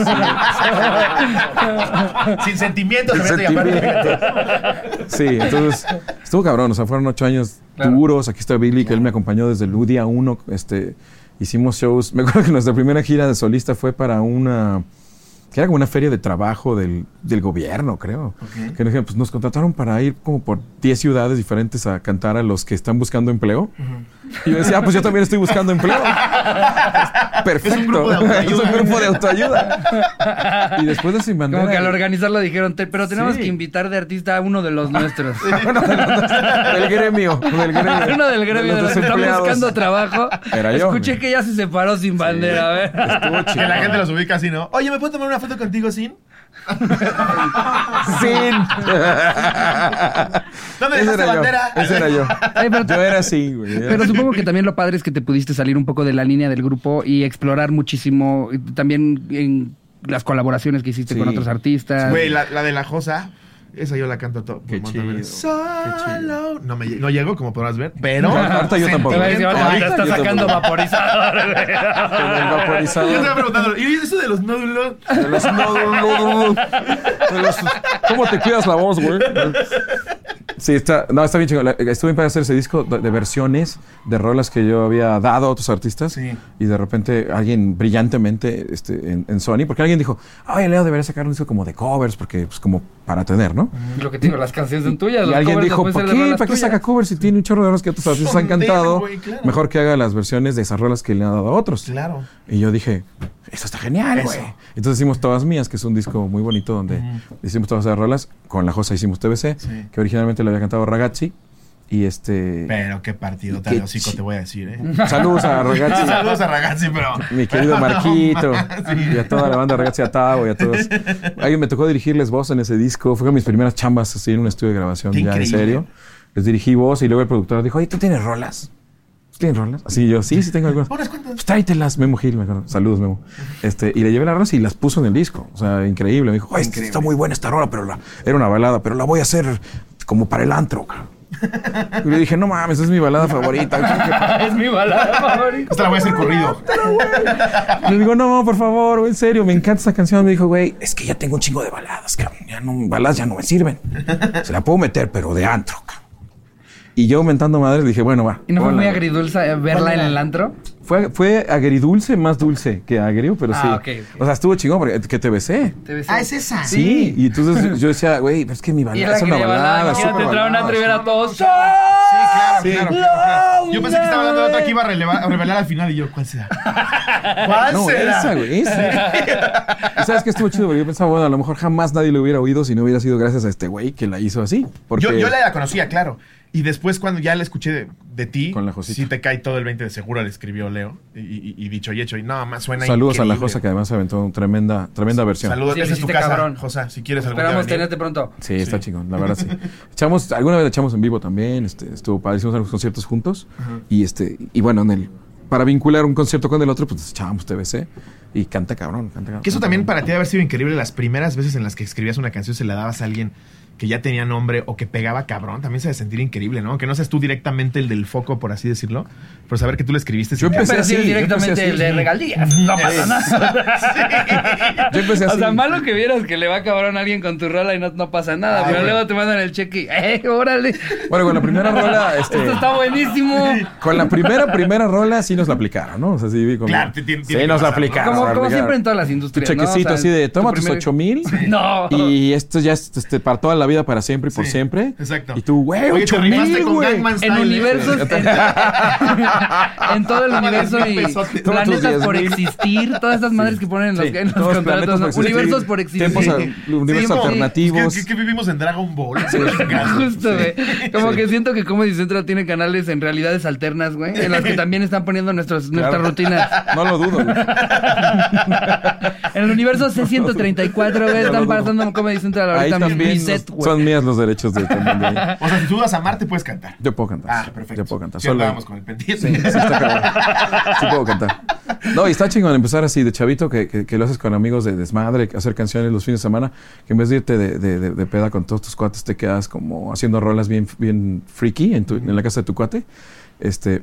B: sin sentimientos.
C: Sin
B: se mete y aparte-
C: sentimiento. Sí, entonces, estuvo cabrón. O sea, fueron ocho años
A: Claro.
C: duros. Aquí está Billy, que él me acompañó desde el día uno. Este, hicimos shows. Me acuerdo que nuestra primera gira de solista fue para una. que era como una feria de trabajo del, del gobierno, creo.
B: Ok.
C: Que pues nos contrataron para ir como por 10 ciudades diferentes a cantar a los que están buscando empleo. Y yo decía, ah, pues yo también estoy buscando empleo. Perfecto.
B: Es un grupo de autoayuda.
C: Un grupo de autoayuda. y después de Sin Bandera.
A: Como que al organizarlo dijeron, "Te- pero tenemos
C: Sí.
A: que invitar de artista a uno de los nuestros.
C: del gremio. Del gremio.
A: uno del gremio de los que están buscando trabajo.
C: Era yo,
A: Escuché que ya se separó sin bandera, a ver.
C: Estuvo
B: Que la gente los ubica así, ¿no? Oye, ¿me puedo tomar una foto contigo sin?
C: Sin.
B: ¿Dónde dejaste
C: era yo.
B: bandera?
C: Ese era yo.
A: Ay, pero-
C: Yo era así, güey. era
A: Pero
C: así.
A: supongo que también lo padre es que te pudiste salir un poco de la línea del grupo y explorar muchísimo también en las colaboraciones que hiciste
C: Sí.
A: con otros artistas.
B: Güey, la, la de la Josa, esa yo la canto todo.
C: Qué chido.
B: Solo. No, me, no llego, como podrás ver, pero.
C: Ahorita yo tampoco.
A: Ahorita está sacando vaporizador.
C: el
B: Yo
C: vaporizador.
B: estaba preguntando, ¿y eso de los nódulos?
C: De los- no, no, no, no. De los- ¿Cómo te cuidas la voz, güey? Sí, está, no, está bien chingón. Estuve bien para hacer ese disco de, de versiones de rolas que yo había dado a otros artistas.
B: Sí.
C: Y de repente alguien brillantemente este, en, en Sony, porque alguien dijo, ay, Leo debería sacar un disco como de covers, porque pues como para tener, ¿no?
A: Lo que te digo, las canciones son tuyas.
C: Y
A: los
C: alguien dijo, ¿para qué, ¿para qué saca covers si tiene un chorro de rolas que otros artistas han cantado?
B: claro.
C: Mejor que haga las versiones de esas rolas que le ha dado a otros.
B: Claro.
C: Y yo dije, esto está genial, güey. Entonces hicimos Todas Mías, que es un disco muy bonito donde hicimos todas esas rolas. Con La Josa hicimos TBC,
B: Sí.
C: que originalmente lo había cantado Ragazzi. Y este.
B: Pero qué partido tan hocico te voy a decir, ¿eh?
C: Saludos a Ragazzi.
B: Saludos a Ragazzi, pero.
C: Mi querido Marquito
B: Sí.
C: y a toda la banda Ragazzi Atavo y a todos. Alguien me tocó dirigirles voz en ese disco. Fue con mis primeras chambas así en un estudio de grabación,
B: Qué
C: ya en serio. Les dirigí voz y luego el productor dijo, oye, ¿tú tienes rolas? ¿Tú ¿Tienes rolas? Así yo, sí, sí tengo algunas. Pues tráetelas, Memo Gil, me acuerdo. Saludos, Memo. Este, y le llevé las rolas y las puso en el disco. O sea, increíble. Me dijo, "Oye,
B: Increíble.
C: está muy buena esta rola, pero la, era una balada, pero la voy a hacer como para el antro. cabrón". Y le dije, no mames, es mi balada favorita. ¿cómo que
A: es mi balada favorita.
B: Esta la voy a hacer corrido.
C: Le digo, no, por favor, güey, en serio, me encanta esta canción. Me dijo, güey, es que ya tengo un chingo de baladas, cabrón. Ya no, baladas ya no me sirven. Se la puedo meter, pero de antro, cabrón. Y yo mentando madres dije, bueno, va.
A: ¿Y no fue muy agridulce verla en el antro?
C: Fue, fue agridulce, más dulce que agrio, pero
A: Ah,
C: sí.
A: ok, ok.
C: O sea, estuvo chingón porque que te besé.
A: ¿Te besé?
B: Ah, es esa.
C: Sí. Y entonces yo decía, güey, pero es que mi balada
A: la
C: es una
A: balada,
C: balada.
A: imagínate
C: súper
A: entrar a una
C: balada,
A: trivera
C: sí.
A: todos.
B: Sí, claro,
C: Sí.
B: claro, claro, claro. Yo pensé que estaba hablando de otra que iba a, a revelar al final y yo, ¿cuál será? ¿Cuál
C: No,
B: será?
C: esa, güey, esa. ¿Y sabes qué estuvo chido? Porque yo pensaba, bueno, a lo mejor jamás nadie lo hubiera oído si no hubiera sido gracias a este güey que la hizo así. Porque
B: Yo, yo la conocía, claro. Y después, cuando ya la escuché de, de ti,
C: Con la Josita.
B: sí te cae todo el 20 de seguro, le escribió Leo. Y, y- y dicho y hecho. Y no, más suena
C: Saludos a la. Josa que además aventó una tremenda, tremenda versión.
B: Saludos,
A: Sí, lo
B: esa es tu casa,
A: cabrón.
B: Josa. Si quieres algún
A: Esperamos tenerte pronto.
C: Sí, está
B: Sí.
C: chingón, la verdad sí. Echamos, alguna vez la echamos en vivo también, este, estuvo padre, hicimos algunos conciertos juntos. Y este, y bueno, en el, para vincular un concierto con el otro, pues echábamos TBC y canta cabrón, canta cabrón.
B: Que eso también
C: cabrón.
B: para ti debe haber sido increíble las primeras veces en las que escribías una canción se la dabas a alguien que ya tenía nombre o que pegaba cabrón. También se debe sentir increíble, ¿no? Que no seas tú directamente el del foco, por así decirlo, pero saber que tú le escribiste.
C: Yo empecé así, yo
A: directamente
C: empecé así.
A: el de regalías. No pasa nada.
C: Yo empecé así.
A: O sea, malo que vieras que le va cabrón a alguien con tu rola y no, no pasa nada.
B: Ah,
A: pero
B: bueno.
A: luego te mandan el cheque y, ¡eh, órale!
C: Bueno, con la primera rola, este,
A: Esto está buenísimo.
C: con la primera, primera rola sí nos la aplicaron, ¿no? O sea, sí vi como...
B: Claro, te- tiene- tiene
C: sí
B: que
C: nos la aplicaron.
A: Como,
C: la
A: siempre en todas las
C: Tu
A: industrias. ¿no? O
C: chequecito
A: sea,
C: así de,
A: tu
C: toma tus
A: primer-
C: ocho mil.
A: No.
C: Y esto ya es este, para toda la vida, para siempre y por
B: Sí,
C: siempre.
B: exacto.
C: Y tú, güey,
B: Oye, te
C: mil,
B: con
C: güey.
A: En universos, en, en todo el universo y
B: pesotes.
A: Planetas por existir, todas estas madres que ponen en los,
C: Sí,
A: en los
C: todos
A: contratos,
C: por existir,
A: universos por existir.
C: tiempos a- universos
B: Sí,
C: alternativos.
B: ¿Qué, qué- qué vivimos en Dragon Ball?
A: Justo, güey. Como que siento que Comedy Central tiene canales en realidades alternas, güey, en las que también están poniendo nuestros, nuestras rutinas.
C: No lo dudo, güey.
A: En el universo C134, güey,
C: No
A: están pasando Comedy Central ahorita mi- set,
C: nos-
A: güey.
C: son mías los derechos de también.
B: O sea, si tú vas a Marte, puedes cantar.
C: Yo puedo cantar.
B: Ah,
C: sí.
B: perfecto.
C: Yo puedo cantar.
B: Sí,
C: Solo-
B: con el pendiente.
C: Sí, sí, está cabrón. Sí puedo cantar. No, y está chingón empezar así de chavito, que, que, que lo haces con amigos de desmadre, hacer canciones los fines de semana, que en vez de irte de, de, de- de peda con todos tus cuates, te quedas como haciendo rolas bien, bien freaky en, tu- en la casa de tu cuate. Este,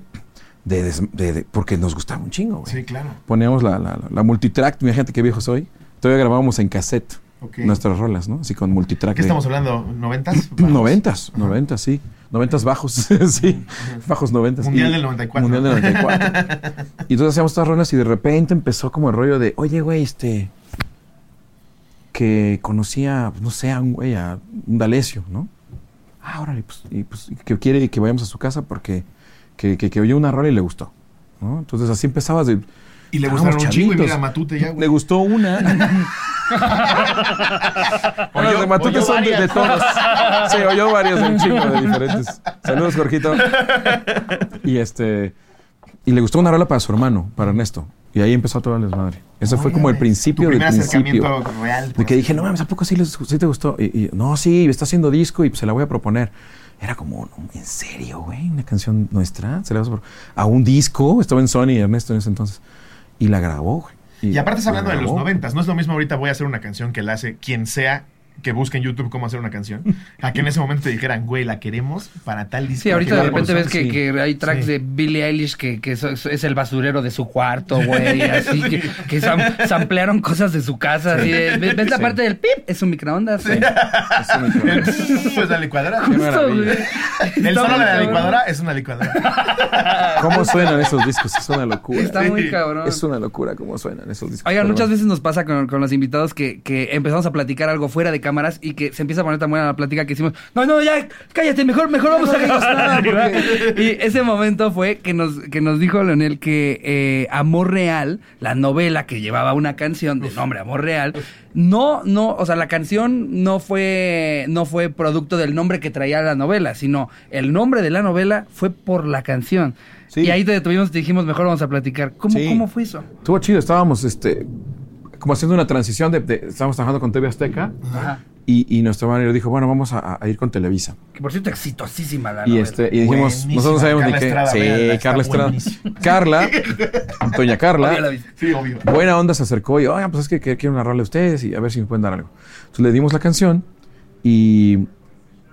C: de, de- de- porque nos gustaba un chingo, güey.
B: Sí, claro.
C: Poníamos la, la, la multitrack, mi gente, qué viejo soy. Todavía grabábamos en cassette
B: Ok.
C: nuestras rolas, ¿no? Así con multitrack.
B: ¿Qué
C: de-
B: estamos hablando? ¿Noventas?
C: Noventas, noventas, sí. Noventas bajos, sí. Bajos noventas.
B: Mundial
C: Y-
B: del 94.
C: Mundial del 94. y entonces hacíamos estas rolas y de repente empezó como el rollo de, oye, güey, este... Que conocía, no sé, a un güey, a un D'Alessio, ¿no? Ah, órale, pues, y pues que quiere que vayamos a su casa porque que, que, que oyó una rola y le gustó, ¿no? Entonces así empezabas de...
B: Y le gustaron un chingo y mira, Matute ya,
C: Le
B: güey.
C: gustó una. Bueno,
B: Oyó-
C: de Matute son de, de todos. Sí, oyó varias de un chingo de diferentes. Saludos, Jorgito. Y este. Y le gustó una rola para su hermano, para Ernesto. Y ahí empezó toda la desmadre. Ese fue como el principio del
B: primer
C: principio.
B: acercamiento real.
C: De que dije, no mames, ¿a poco sí, les, sí te gustó? Y, y, no, sí, está haciendo disco y se la voy a proponer. Era como, no, ¿en serio, güey? ¿Una canción nuestra? ¿Se la vas a, a un disco? Estaba en Sony, Ernesto, en ese entonces. Y la grabó, güey.
B: Y aparte
C: la
B: hablando de los noventas. No es lo mismo ahorita voy a hacer una canción que la hace quien sea que busque en YouTube cómo hacer una canción. A que en ese momento te dijeran, güey, la queremos para tal disco.
A: Sí, ahorita de repente ves que,
C: sí.
A: que hay tracks
B: Sí.
A: de Billie Eilish que, que eso- eso es el basurero de su cuarto, güey, así que, que sam- samplearon cosas de su casa, así de, ¿ves ves la parte del pip? Es un microondas.
C: Es un micrófono.
B: Pues la licuadora.
A: Justo.
B: El solo de la licuadora es una licuadora.
C: ¿Cómo suenan esos discos? Es una locura.
A: Está muy cabrón.
C: Es una locura cómo suenan esos discos.
A: Oigan, muchas veces nos pasa con, con los invitados que, que empezamos a platicar algo fuera de cámaras y que se empieza a poner tan buena la plática que decimos, no, no, ya, cállate, mejor, mejor vamos a nada. Y ese momento fue que nos, que nos dijo Leonel que eh, Amor Real, la novela que llevaba una canción de nombre Amor Real, no, no, o sea, la canción no fue, no fue producto del nombre que traía la novela, sino el nombre de la novela fue por la canción.
C: Sí.
A: Y ahí te detuvimos y dijimos, mejor vamos a platicar. ¿Cómo,
C: Sí.
A: ¿cómo fue eso?
C: Estuvo chido, estábamos este, como haciendo una transición de, de- estábamos trabajando con TV Azteca
A: Ajá.
C: y, y nuestro manager dijo, bueno, vamos a, a ir con Televisa.
A: Que por cierto, exitosísima la
C: Y
A: novela.
C: este, y dijimos,
B: Buenísima,
C: nosotros sabemos
B: Carla
C: de qué.
B: Estrada,
C: sí,
B: véanla,
C: Carla Estrada. Carla, Doña Carla,
A: Obvio la viste.
B: Sí, obvio.
C: buena onda se acercó y, oigan, pues es que, que quiero narrarle a ustedes y a ver si me pueden dar algo. Entonces le dimos la canción y,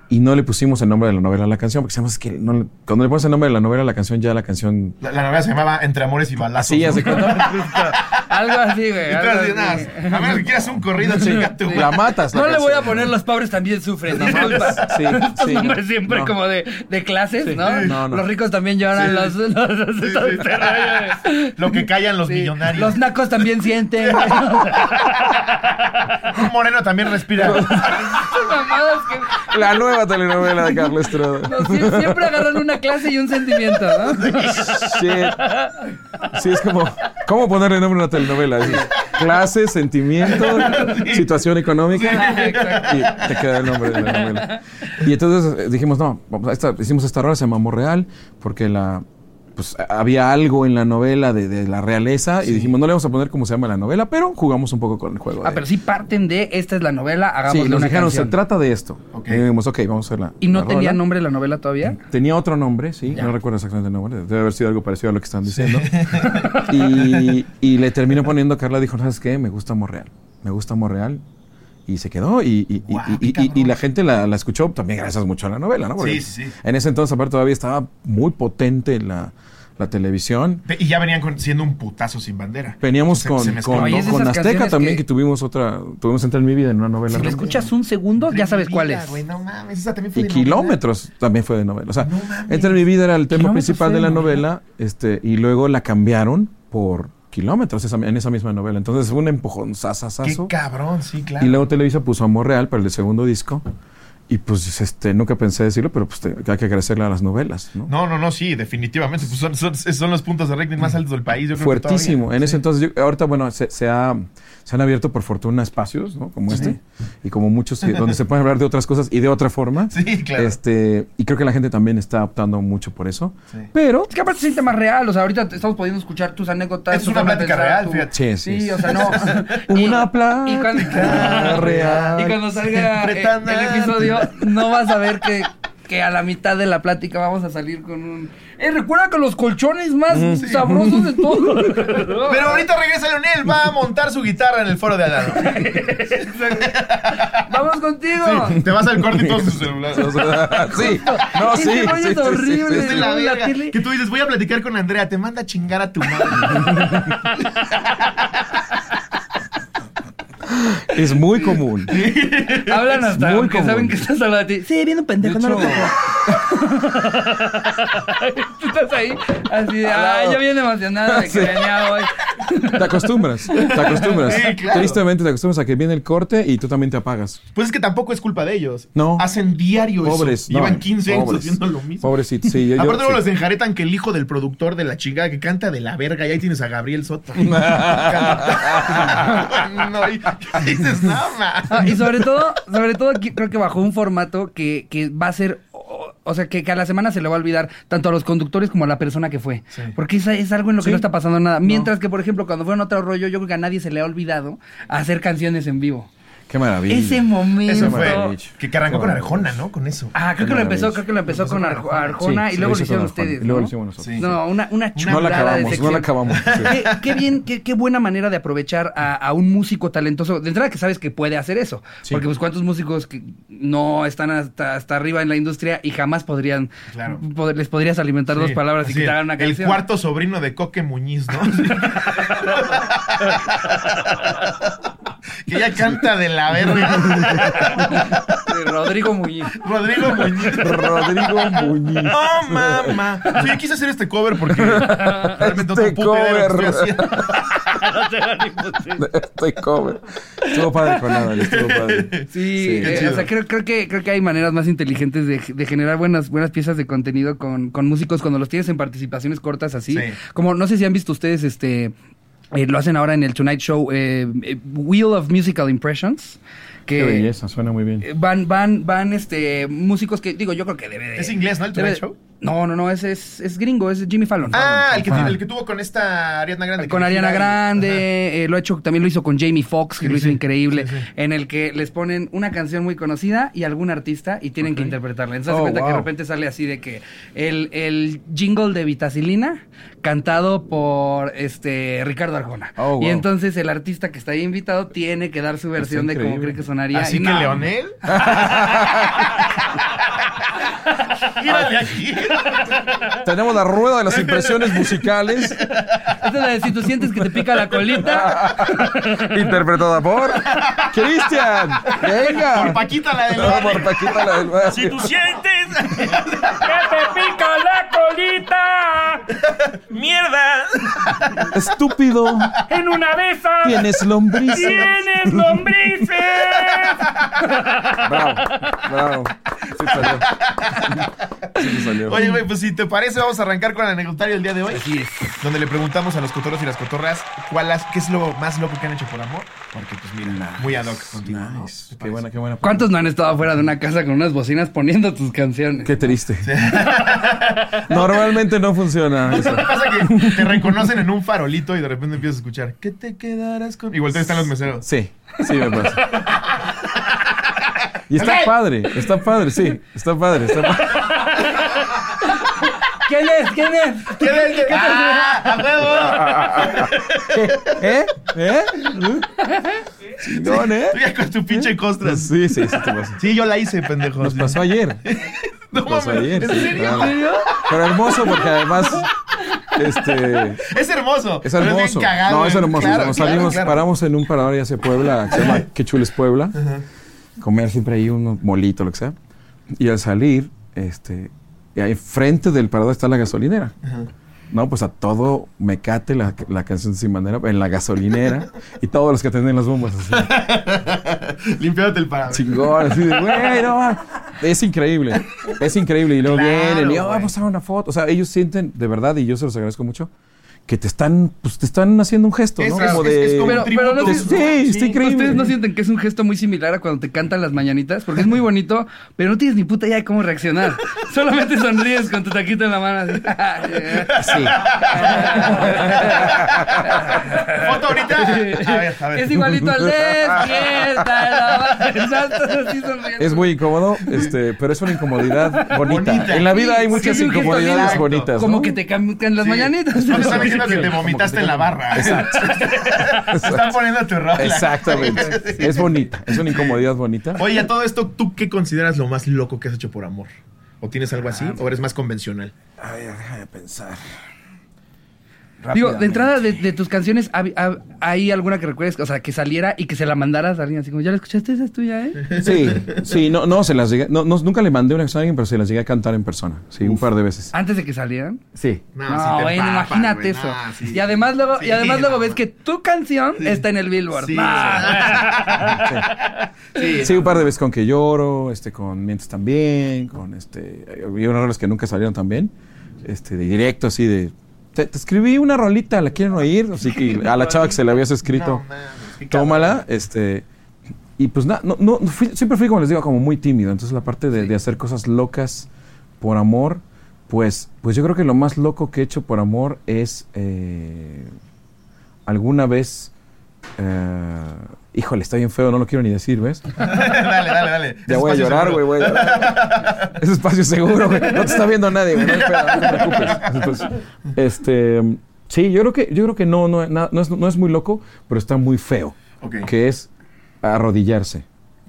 C: y no le pusimos el nombre de la novela a la canción, porque sabemos que no cuando le pones el nombre de la novela a la canción, ya la canción.
B: La, la novela se llamaba Entre Amores y Balazos.
C: Así, ya se cuenta.
A: Algo así, güey.
B: Y tú así, nada, a menos que quieras un corrido, chica tú.
C: La matas. la
A: No le voy a poner los pobres también sufren, disculpa.
C: Sí,
A: Estos
C: sí,
A: nombres siempre
C: no.
A: como de, de clases, ¿no?
C: No, no.
A: Los ricos también lloran,
B: Sí.
A: los, los, los-
B: Sí, sí.
A: este rollo
B: Lo que callan los
A: Sí.
B: millonarios.
A: Los nacos también sienten.
B: Un moreno también respira.
C: La nueva telenovela de
A: no, sie- siempre agarran una clase y un sentimiento, ¿no?
C: Sí. Sí, es como. ¿Cómo ponerle nombre a una telenovela? Es clase, sentimiento, situación económica. Y te queda el nombre de la novela. Y entonces eh, dijimos, no, vamos a esta, hicimos esta rola, se llama Amor Real, porque la. Pues había algo en la novela de, de la realeza y dijimos, no le vamos a poner cómo se llama la novela, pero jugamos un poco con el juego.
A: Ah,
C: de-
A: pero sí parten de esta es la novela,
C: Sí,
A: hagamos
C: nos
A: una
C: dijeron, se trata de esto.
B: Ok.
C: Y dijimos, ok, vamos a hacer la.
A: ¿Y no tenía
C: rola.
A: nombre la novela todavía?
C: Tenía otro nombre, sí,
A: Ya.
C: no recuerdo exactamente el nombre, debe haber sido algo parecido a lo que están diciendo. y, y le terminó poniendo, Carla dijo, ¿sabes qué? Me gusta Morreal, me gusta Morreal. Y se quedó y, y- y-
B: Guau,
C: y- y- la gente la, la escuchó también gracias mucho a la novela, ¿no? Porque
B: Sí, sí, sí.
C: En ese entonces, aparte, todavía estaba muy potente la, la televisión.
B: Y ya venían con- siendo un putazo sin bandera.
C: Veníamos
B: Se-
C: con,
B: se
C: con,
A: Oye,
C: Azteca también,
A: que-
C: que... tuvimos otra, tuvimos Entre en mi vida en una novela.
A: Si le
C: también.
A: escuchas un segundo, ya sabes cuál es.
B: güey, no mames, esa también fue
C: Y
B: de novela.
C: kilómetros también fue de novela. O sea,
B: No.
C: Entre mi vida era el tema principal de la
A: novela.
C: novela, este, y luego la cambiaron por kilómetros esa- en esa misma novela. Entonces fue un empujón
B: Qué
C: sasasazo.
B: cabrón, sí, claro.
C: Y luego Televisa puso Amor Real para el segundo disco. Y pues este, nunca pensé decirlo, pero pues te- hay que agradecerle a las novelas, ¿no?
B: No, no, no, sí, definitivamente. Pues son, son, son los puntos de rating más altos del país. Yo creo que
C: Fuertísimo. En ese entonces, yo- ahorita, bueno, se, se ha- se han abierto por fortuna espacios, ¿no? Como este. Y como muchos, eh, donde se pueden hablar de otras cosas y de otra forma.
B: Sí, claro.
C: Este, y creo que la gente también está optando mucho por eso.
B: Sí.
C: Pero
A: Es que aparte se siente más real, o sea, ahorita estamos pudiendo escuchar tus anécdotas.
B: Es
A: tu
B: una plática
A: pensar,
B: real,
A: tu-
B: fíjate.
C: Sí, sí,
A: Sí,
C: sí.
A: o sea, no.
C: Una plática
A: y cuando,
C: real.
A: Y cuando salga eh, el episodio, no vas a ver que, que a la mitad de la plática vamos a salir con un. Eh, recuerda que los colchones más sabrosos de todo.
B: Pero ahorita regresa Leonel, va a montar su guitarra en el foro de lado.
A: Vamos contigo.
B: Sí, te vas al corte y todo su celular.
C: sí, no, sí.
A: Es horrible.
C: sí, sí,
B: Es la
A: la
B: verga.
A: tele.
B: Que tú dices, voy a platicar con Andrea, te manda a chingar a tu madre.
C: Es muy común.
A: Hablan hasta
C: muy
A: aunque
C: común.
A: saben que estás hablando de ti. Sí, viene un pendejo,
C: De
A: no lo
C: hecho-
A: Tú estás ahí, así de, ay, yo bien emocionada de que venía hoy.
C: Te acostumbras, te acostumbras.
B: Sí, claro.
C: Tristemente te acostumbras a que viene el corte y tú también te apagas.
B: Pues es que tampoco es culpa de ellos.
C: No.
B: Hacen diario
C: Pobres.
B: eso.
C: no,
B: Llevan 15 años
C: pobres.
B: haciendo lo mismo.
C: Pobrecitos, sí. yo-
B: Aparte luego
C: sí.
B: les enjaretan que el hijo del productor de la chica que canta de la verga y ahí tienes a Gabriel Soto. no, y, y dices, no, ma.
A: Ah, y sobre todo, sobre todo aquí creo que bajó un formato que, que va a ser, o, sea, que, que a la semana se le va a olvidar tanto a los conductores como a la persona que fue.
B: Sí.
A: Porque es, es algo en lo que
C: Sí.
A: no está pasando nada. Mientras que, por ejemplo, cuando fueron otro rollo, yo creo que a nadie se le ha olvidado hacer canciones en vivo.
C: Qué maravilla.
A: Ese momento.
B: Eso
C: fue.
B: Que, que arrancó con. Arjona, ¿no? Con eso.
A: Ah, creo que lo empezó, creo que lo empezó con
B: Empezó
A: Arjo-
B: con
A: Arjona
C: Sí,
A: y luego lo hicieron
C: Arjona,
A: ustedes.
C: Y luego lo hicimos nosotros.
B: Sí.
A: No, una, una
C: No la
A: chulada de
C: acabamos, no la acabamos. sí.
A: Qué, qué bien, qué, qué buena manera de aprovechar a, a un músico talentoso. De entrada que sabes que puede hacer eso.
C: Sí.
A: Porque pues cuántos músicos que no están hasta, hasta arriba en la industria y jamás podrían,
B: Claro.
A: poder- les podrías alimentar dos palabras y hagan una
B: El
A: canción.
B: cuarto sobrino de Coque Muñiz, ¿no? que ya canta de la verga.
A: De Rodrigo Muñiz.
B: Rodrigo Muñiz.
C: Rodrigo Muñiz.
B: Oh, mamá. Sí, yo quise hacer este cover porque realmente
C: Este
B: no lo que
C: cover.
B: estoy haciendo.
C: Estoy cover. Estuvo padre con nada, estuvo padre.
A: Sí,
C: Sí,
A: eh, o sea, creo, creo que creo que hay maneras más inteligentes de, de generar buenas buenas piezas de contenido con, con músicos cuando los tienes en participaciones cortas así.
B: Sí.
A: Como no sé si han visto ustedes este eh, lo hacen ahora en el Tonight Show eh, eh, Wheel of Musical Impressions que
C: Qué belleza, suena muy bien.
A: van van van este músicos que digo yo creo que debe de
B: ¿Es inglés, no, el
A: debe-
B: Tonight Show?
A: No, no, no, es, es, es gringo, es Jimmy Fallon.
B: Ah, el que, el que tuvo con esta Ariana Grande.
A: Con Ariana
B: y-
A: Grande, eh, lo ha hecho, también lo hizo con Jamie Foxx, que
B: Sí,
A: lo hizo
B: sí,
A: increíble,
B: sí, sí.
A: en el que les ponen una canción muy conocida y algún artista y tienen que interpretarla. Entonces,
C: Oh,
A: se cuenta que de repente sale así de que el, el jingle de Vitacilina cantado por este Ricardo Arjona.
C: Oh,
A: Y
C: wow.
A: entonces el artista que está ahí invitado tiene que dar su versión de cómo cree que sonaría.
B: Así
A: Y
B: que
A: no,
B: Leonel. Aquí.
C: Tenemos la rueda de las impresiones musicales,
A: Esta es la de si tú sientes que te pica la colita.
C: interpretada por Cristian. Venga.
B: Por Paquita la del
C: No, por Paquita la del barrio.
B: Si tú sientes
D: ¡Que te pica la colita!
B: mierda.
C: Estúpido.
D: ¡En una de esas!
C: Tienes lombrices.
D: ¡Tienes lombrices!
C: Bravo, bravo. Sí salió.
B: Oye, güey, pues si te parece, vamos a arrancar con el anecdotario del día de hoy.
A: Así es.
B: Donde le preguntamos a los cotorros y las cotorras cuál has- qué es lo más loco que han hecho por amor. Porque, pues mira, muy ad hoc contigo.
C: Nice.
B: ¿Te
C: Qué buena, qué buena.
A: ¿Cuántos no han estado fuera de una casa con unas bocinas poniendo tus canciones?
C: Qué triste. Normalmente no funciona eso.
B: ¿Qué pasa que te reconocen en un farolito y de repente empiezas a escuchar ¿Qué te quedarás con...? Y volteas están los meseros.
C: Sí, sí me pasa. Y está padre, está padre, sí, está padre, está padre.
A: ¿Quién es? ¿Quién es?
B: ¿Qué es? ¡Ah! ¡A huevo!
C: ¿Eh? ¿Eh? Chingón, ¿eh?
B: Tú ya con tu pinche costras.
C: Sí, sí, sí te pasa.
B: Sí, yo la hice, pendejo.
C: Nos pasó ayer.
B: No
C: Nos pasó ayer,
B: ¿En serio?
C: claro. Pero hermoso porque además, este,
B: Es hermoso.
C: es hermoso.
B: cagado,
C: No, es hermoso.
B: Claro,
C: Nos
B: claro,
C: salimos,
B: claro.
C: paramos en un parador ya hacia Puebla, que se llama Qué chules Puebla. Comer siempre ahí un molito, lo que sea. Y al salir, este, y ahí frente del parador está la gasolinera. No, pues a todo mecate la, la canción de Sin Bandera en la gasolinera y todos los que atenden las bombas así.
B: Limpiándote el parado.
C: Chingón, así de, güey, no ma". Es increíble, es increíble. Y luego
B: Claro,
C: vienen y, oh, vamos a dar una foto. O sea, ellos sienten, de verdad, y yo se los agradezco mucho, que te están, pues te están haciendo un gesto,
B: Es-
C: ¿no?
B: es-
C: Como de...
B: es como
A: Pero-
B: un
A: pero no
B: tributo.
A: sé-
C: Sí, está increíble.
A: ¿Ustedes no sienten que es un gesto muy similar a cuando te cantan las mañanitas? Porque es muy bonito, pero no tienes ni puta idea de cómo reaccionar. Solamente sonríes con tu taquito en la mano. Así.
C: Sí.
B: Foto ahorita. A ver, a ver.
A: Es igualito al sonriendo.
C: Es muy incómodo, este, pero es una incomodidad bonita.
B: Bonita.
C: En la vida
A: Sí,
C: hay muchas incomodidades bonitas.
A: Como
C: ¿no?
A: que te cambian las
B: Sí.
A: mañanitas.
B: Diciendo que te vomitaste en la barra.
C: Exacto.
B: Están poniendo tu rola.
C: Exactamente. Es bonita, es una incomodidad bonita.
B: Oye, a todo esto, ¿tú qué consideras lo más loco que has hecho por amor? ¿O tienes algo
C: Ah,
B: así? ¿O eres más convencional?
C: A ver, déjame pensar.
A: Digo, de entrada de, de tus canciones, ¿hab- hab- ¿hay alguna que recuerdes? O sea, que saliera y que se la mandaras a alguien así como, ¿ya la escuchaste? Esa es tuya, ¿eh?
C: Sí, sí, no, no, se las llegué, no, no, nunca le mandé una canción a alguien, pero se las llegué a cantar en persona, sí, un par de veces.
A: Antes de que salieran.
C: Sí.
A: No,
B: te
A: bueno,
B: papas,
A: imagínate
B: güey,
A: eso.
B: no, sí.
A: Y además luego,
B: Sí,
A: y además luego
B: no,
A: ves que tu canción está en el Billboard.
B: Sí,
A: No.
B: Sí,
C: Sí, un par de veces con que lloro, este, con mientes también, con este, había unas rolas que nunca salieron también, este, de directo así de, te, te escribí una rolita, ¿la quieren oír? Así que a la chava que se le habías escrito, tómala, este, y pues nada, no, no, fui- siempre fui, como les digo, como muy tímido, entonces la parte de, de hacer cosas locas por amor, pues, pues yo creo que lo más loco que he hecho por amor es, eh, alguna vez, eh, híjole, está bien feo, no lo quiero ni decir, ¿ves?
B: dale, dale, dale.
C: Ya voy a llorar, güey, voy a llorar. Es espacio seguro, güey. No te está viendo nadie, güey. No, espera, no te preocupes. Entonces, este, sí, yo creo que, yo creo que no, no, na- no, es, no es muy loco, pero está muy feo.
B: Ok.
C: Que es arrodillarse.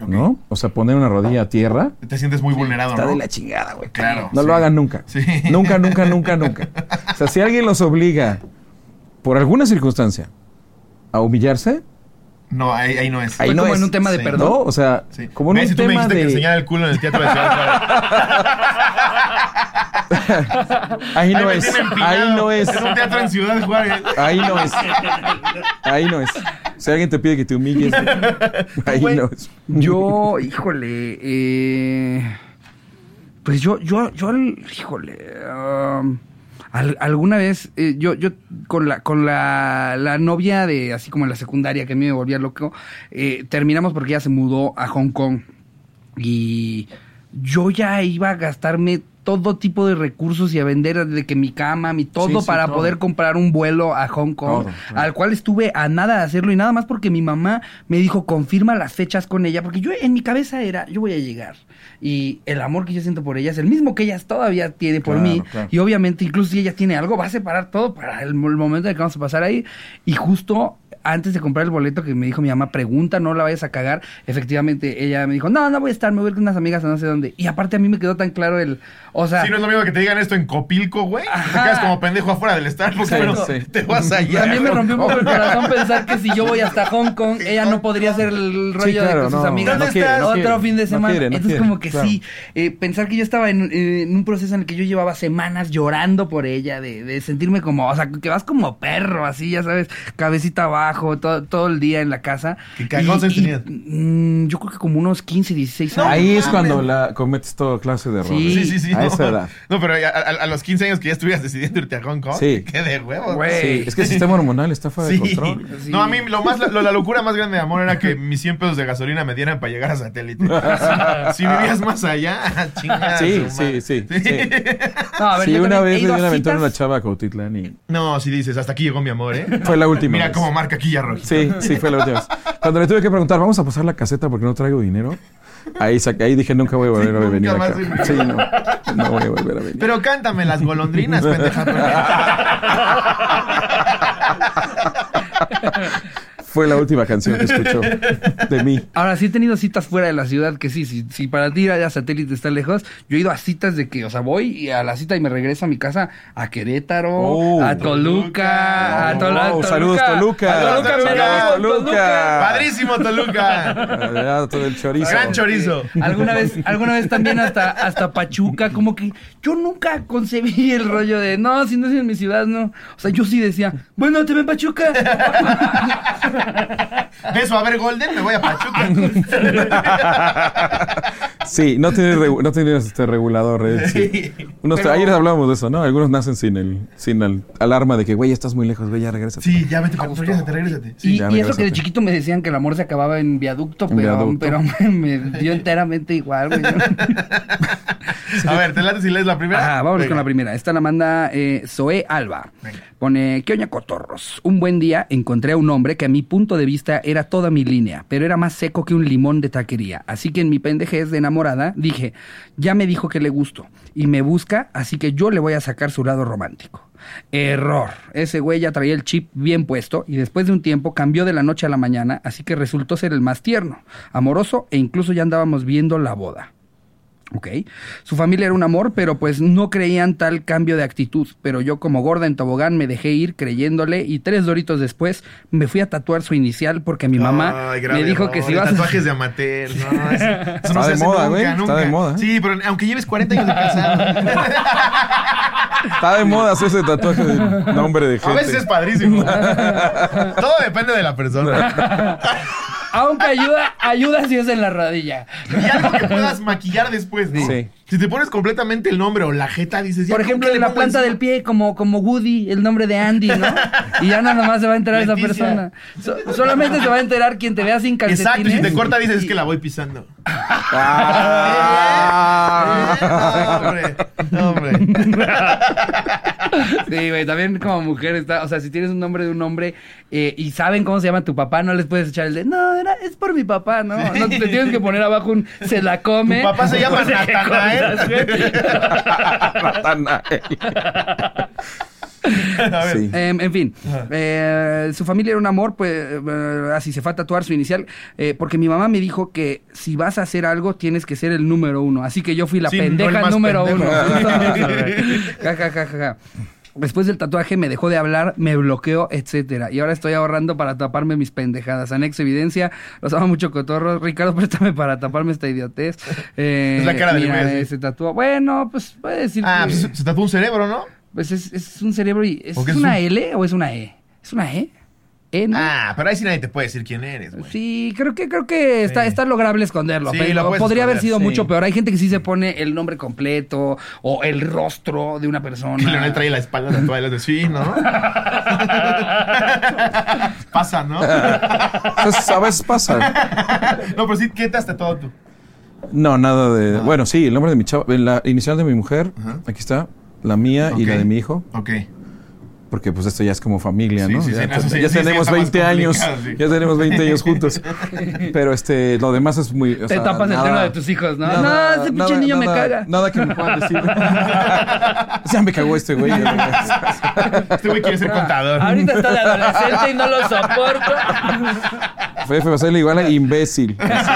C: ¿no? O sea, poner una rodilla a tierra.
B: Te sientes muy vulnerado,
C: Está
B: ¿no?
C: de la chingada, güey.
B: Claro,
C: No
B: sí.
C: lo hagan nunca.
B: Sí.
C: Nunca, nunca, nunca, nunca. O sea, si alguien los obliga por alguna circunstancia a humillarse,
B: No, ahí, ahí no es.
C: ahí
A: Fue
C: no
A: como
C: es.
A: en un tema de
B: Sí.
A: perdón.
C: ¿no? O sea,
B: Sí.
C: como en un
B: Si tú me
C: tema
B: dijiste que
C: de...
B: enseñara el culo en el teatro de Ciudad Juárez.
C: Ahí no
B: me
C: es.
B: tiene empinado.
C: Ahí no es.
B: En un teatro en Ciudad Juárez.
C: Ahí no es. Ahí no es. Si alguien te pide que te humilles, ahí
B: Güey.
C: no es.
A: Yo, híjole, eh, pues yo, yo, yo, híjole, um, al- alguna vez, eh, yo, yo con la, con la, la novia de, así como en la secundaria, que a mí me volvía loco, eh, terminamos porque ella se mudó a Hong Kong. Y yo ya iba a gastarme todo tipo de recursos y a vender de que mi cama, mi todo
C: Sí, sí,
A: para
C: todo.
A: poder comprar un vuelo a Hong Kong,
C: Todo, claro.
A: al cual estuve a nada de hacerlo y nada más porque mi mamá me dijo confirma las fechas con ella, porque yo en mi cabeza era, yo voy a llegar. Y el amor que yo siento por ella es el mismo que ella todavía tiene por
C: Claro,
A: mí.
C: claro.
A: Y obviamente, incluso si ella tiene algo, va a separar todo para el, mo- el momento en el que vamos a pasar ahí. Y justo antes de comprar el boleto que me dijo mi mamá, pregunta, no la vayas a cagar. Efectivamente, ella me dijo, no, no voy a estar, me voy a ir con unas amigas a no sé dónde. Y aparte a mí me quedó tan claro el, o sea...
B: Si no es lo mismo que te digan esto en Copilco, güey. Te quedas como pendejo afuera del Starbucks,
C: Sí,
B: pero
C: sí.
B: te vas allá.
A: También me rompió un poco el corazón pensar que si yo voy hasta Hong Kong, ella no podría hacer el rollo
C: Sí, claro,
A: de con sus
C: no,
A: amigas.
B: no quiere, no
A: otro
C: quiere,
A: fin de
C: no
A: semana.
C: quiere, no
A: Entonces,
C: quiere,
A: como que
C: claro.
A: sí, eh, pensar que yo estaba en, eh, en un proceso en el que yo llevaba semanas llorando por ella, de, de sentirme como, o sea, que vas como perro, así, ya sabes, cabecita abajo, todo, todo el día en la casa.
B: ¿Qué cagón se tenías?
A: mm, yo creo que como unos 15, 16 años.
C: Ahí es
B: mames.
C: cuando la cometes toda clase de errores.
A: Sí.
B: Sí, sí, sí.
C: A
B: no.
C: esa edad.
B: No, pero a, a- a los 15 años que ya estuvieras decidiendo irte a Hong Kong.
C: Sí.
B: Qué de huevos.
A: Güey.
C: Sí, es que el sistema hormonal está fuera de
B: Sí.
C: control.
A: Sí.
B: No, a mí lo más, lo- la locura más grande de amor era que mis 100 pesos de gasolina me dieran para llegar a satélite. si, si vivías más allá, chingada.
C: Sí, sí, sí, sí.
A: No, a ver,
C: Sí,
A: yo
C: una vez le
A: ido
C: di
A: a
C: una aventura a una
A: citas.
C: chava a Cautitlán y
B: No, si dices, hasta aquí llegó mi amor, ¿eh?
C: fue la última
B: Mira
C: vez.
B: cómo marca aquí ya rojo.
C: Sí, sí, fue la última vez. Cuando le tuve que preguntar, ¿vamos a pasar la caseta porque no traigo dinero? Ahí, saqué, ahí dije, nunca voy a volver
B: Sí,
C: a venir acá. Sí, no, no voy a volver a venir.
B: Pero cántame las golondrinas, pendeja.
C: Fue la última canción que escuchó de mí.
A: Ahora sí he tenido citas fuera de la ciudad que sí, si, si para ti ir allá satélite está lejos, yo he ido a citas de que, o sea, voy y a la cita y me regreso a mi casa a Querétaro,
C: Oh.
A: a Toluca, a
C: Oh,
A: Tol- a Toluca.
C: saludos, Toluca.
A: A Toluca,
B: Saludos,
A: mira,
C: Toluca.
B: Padrísimo, Toluca.
C: Todo el chorizo.
B: Gran chorizo.
A: Alguna vez, alguna vez también hasta, hasta Pachuca, como que yo nunca concebí el rollo de, no, si no es en mi ciudad, no. O sea, yo sí decía, bueno, te ven Pachuca.
B: Beso a ver Golden, me voy a Pachuca.
C: Sí, no tiene, no tiene este regulador. eh, sí. Unos-
A: Pero-
C: Ayer hablábamos de eso, ¿no? Algunos nacen sin el sin el alarma de que, güey, estás muy lejos, güey, ya regresa.
B: Sí, ya vete, regrésate, regrésate. Sí.
A: y
C: ya
A: y eso que de chiquito me decían que el amor se acababa en viaducto, pero,
C: viaducto.
A: pero me, me dio enteramente igual, güey.
B: A ver, te late si lees la primera.
A: Ajá, vámonos
B: Venga.
A: con la primera. Esta la manda eh, Zoe Alba.
B: Venga.
A: Pone, ¿qué oña cotorros? Un buen día encontré a un hombre que a mi punto de vista era toda mi línea, pero era más seco que un limón de taquería. Así que en mi pendejez de enamorada dije, ya me dijo que le gusto y me busca, así que yo le voy a sacar su lado romántico. Error. Ese güey ya traía el chip bien puesto y después de un tiempo cambió de la noche a la mañana, así que resultó ser el más tierno, amoroso e incluso ya andábamos viendo la boda. Ok. Su familia era un amor, pero pues no creían tal cambio de actitud. Pero yo como gorda en tobogán me dejé ir creyéndole y tres doritos después me fui a tatuar su inicial porque mi mamá
B: Ay, grave
A: me dijo que si vas
B: tatuajes
A: a...
B: de amateur. No, eso, eso no
C: Está
B: se
C: de
B: hace
C: moda,
B: nunca,
C: güey, está de moda.
B: Sí, pero aunque lleves 40 años de casado.
C: Está de moda hacer ese tatuaje de nombre de gente.
B: A veces es padrísimo. Todo depende de la persona.
A: Aunque ayuda, ayuda si es en la rodilla.
B: Y algo que puedas maquillar después, ¿no?
C: Sí.
B: Si te pones completamente el nombre o la jeta, dices... ya,
A: Por
B: ¿con
A: ejemplo,
B: le
A: la planta
B: encima?
A: del pie, como, como Woody, el nombre de Andy, ¿no? Y ya nada más se va a enterar esa persona. So- solamente se va a enterar quien te vea sin calcetines.
B: Exacto, y si te corta dices es que la voy pisando.
C: Ah.
B: hombre, hombre.
A: Sí, güey, también como mujer está, o sea, si tienes un nombre de un hombre eh, y saben cómo se llama tu papá, no les puedes echar el de, no, era, es por mi papá, no, no te tienes que poner abajo un, se la come.
B: Tu papá se llama
A: O sea, ¿qué
B: Natanael.
C: Natanael.
B: A ver.
C: Sí.
A: Em, en fin, eh, su familia era un amor, pues eh, así se fue a tatuar su inicial, eh, porque mi mamá me dijo que si vas a hacer algo tienes que ser el número uno, así que yo fui la
B: Sí, no el
A: pendeja
B: más
A: número
B: pendejo.
A: uno. Después del tatuaje me dejó de hablar, me bloqueó, etcétera. Y ahora estoy ahorrando para taparme mis pendejadas. Anexo evidencia, los amo mucho cotorro. Ricardo, préstame para taparme esta idiotez. Eh,
B: Es la cara del así.
A: se tatuó. Bueno, pues puede decir
B: Ah,
A: que-
B: pues se tatuó un cerebro, ¿no?
A: Pues es, es un cerebro y... ¿Es
B: ¿O qué es
A: una
B: un-
A: L o es una E? ¿Es una E? ¿E, no?
B: Ah, pero ahí sí nadie te puede decir quién eres, güey.
A: Sí, creo que creo que está,
B: Sí.
A: está lograble esconderlo.
B: Sí,
A: pero podría haber sido
C: sí.
A: mucho peor. Hay gente que sí se pone el nombre completo o el rostro de una persona.
B: Y Leonel trae la espalda tatuada y le dice, sí, ¿no? Pasa, ¿no?
C: Entonces, a veces pasa.
B: no, pero sí, ¿qué te has tatuado tú?
C: No, nada de. Bueno, sí, el nombre de mi chavo. La inicial de mi mujer,
B: Ajá.
C: aquí está. La mía y
B: Ok.
C: la de mi hijo.
B: Ok.
C: Porque pues esto ya es como familia,
B: Sí,
C: ¿no?
B: sí, sí,
C: ya
B: no,
C: ya
B: sí,
C: tenemos
B: está más
C: 20 años. Ya tenemos 20 años juntos. Pero este, lo demás es muy. o
A: Te
C: sea,
A: tapas el
C: nada-
A: tema de tus hijos, ¿no?
C: nada-
A: no, ese pinche
C: nada-
A: niño me
C: nada-
A: caga.
C: Nada que me puedan decir. ya me cagó este güey.
B: Este güey quiere ser contador.
A: Ahorita está de adolescente y no lo soporto.
C: Fue va a ser igual a imbécil. Así.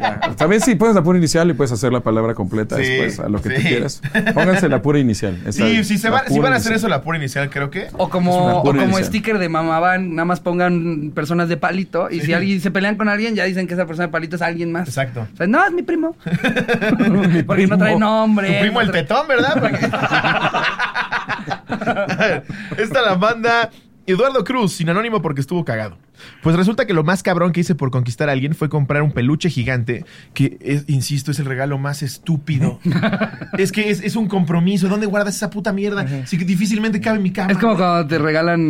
C: Ya. También sí puedes la pura inicial y puedes hacer la palabra completa
B: Sí,
C: después, a lo que tú quieras. Pónganse la pura inicial. esa-
B: Sí, si, se van, si a hacer
C: inicial.
B: eso la pura inicial, creo que.
A: O como, o como
C: inicial.
A: sticker de mamá van, nada más pongan personas de palito. Y si alguien se pelean con alguien, ya dicen que esa persona de palito es alguien más.
B: Exacto.
A: O sea, no, es mi primo. Porque no trae
C: primo.
A: nombre.
B: Tu primo
A: no
B: el tetón, ¿verdad? Porque- Esta la manda Eduardo Cruz, sin anónimo porque estuvo cagado. Pues resulta que lo más cabrón que hice por conquistar a alguien fue comprar un peluche gigante que, es- insisto, es el regalo más estúpido. es que es, es un compromiso. ¿Dónde guardas esa puta mierda? Si que difícilmente cabe en mi cama.
A: Es como cuando te regalan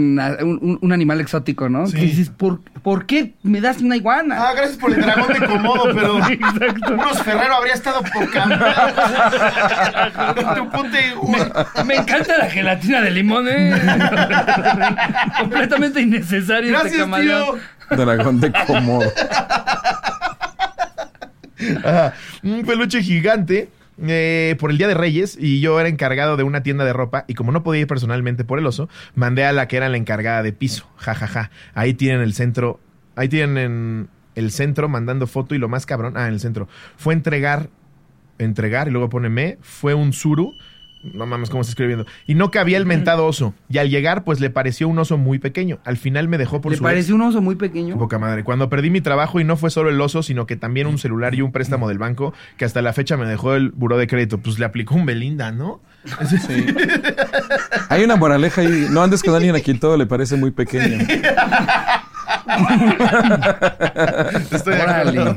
A: un, animal exótico, ¿no?
B: Sí.
A: Que dices, ¿por, ¿por qué me das una iguana?
B: Ah, gracias por el dragón de Komodo, pero unos Ferrero habría estado poca un-
A: Me encanta la gelatina de limón, ¿eh? Completamente innecesario este
B: Gracias,
A: camaleón.
C: Dragón de Komodo.
B: Un peluche gigante eh, por el Día de Reyes y yo era encargado de una tienda de ropa y como no podía ir personalmente por el oso, mandé a la que era la encargada de piso. Ja, ja, ja. Ahí tienen el centro, ahí tienen el centro mandando foto y lo más cabrón, ah, en el centro, fue entregar, entregar y luego pone me, fue un suru. No mames, cómo está escribiendo. Y no cabía el mentado oso. Y al llegar, pues le pareció un oso muy pequeño. Al final me dejó por
A: ¿Le
B: su ex.
A: parece un oso muy pequeño?
B: Poca madre. Cuando perdí mi trabajo y no fue solo el oso, sino que también un celular y un préstamo del banco que hasta la fecha me dejó el buró de crédito. Pues le aplicó un Belinda, ¿no?
C: Sí. Hay una moraleja ahí. No andes con alguien a quien todo le parece muy pequeño.
B: Estoy
A: Órale.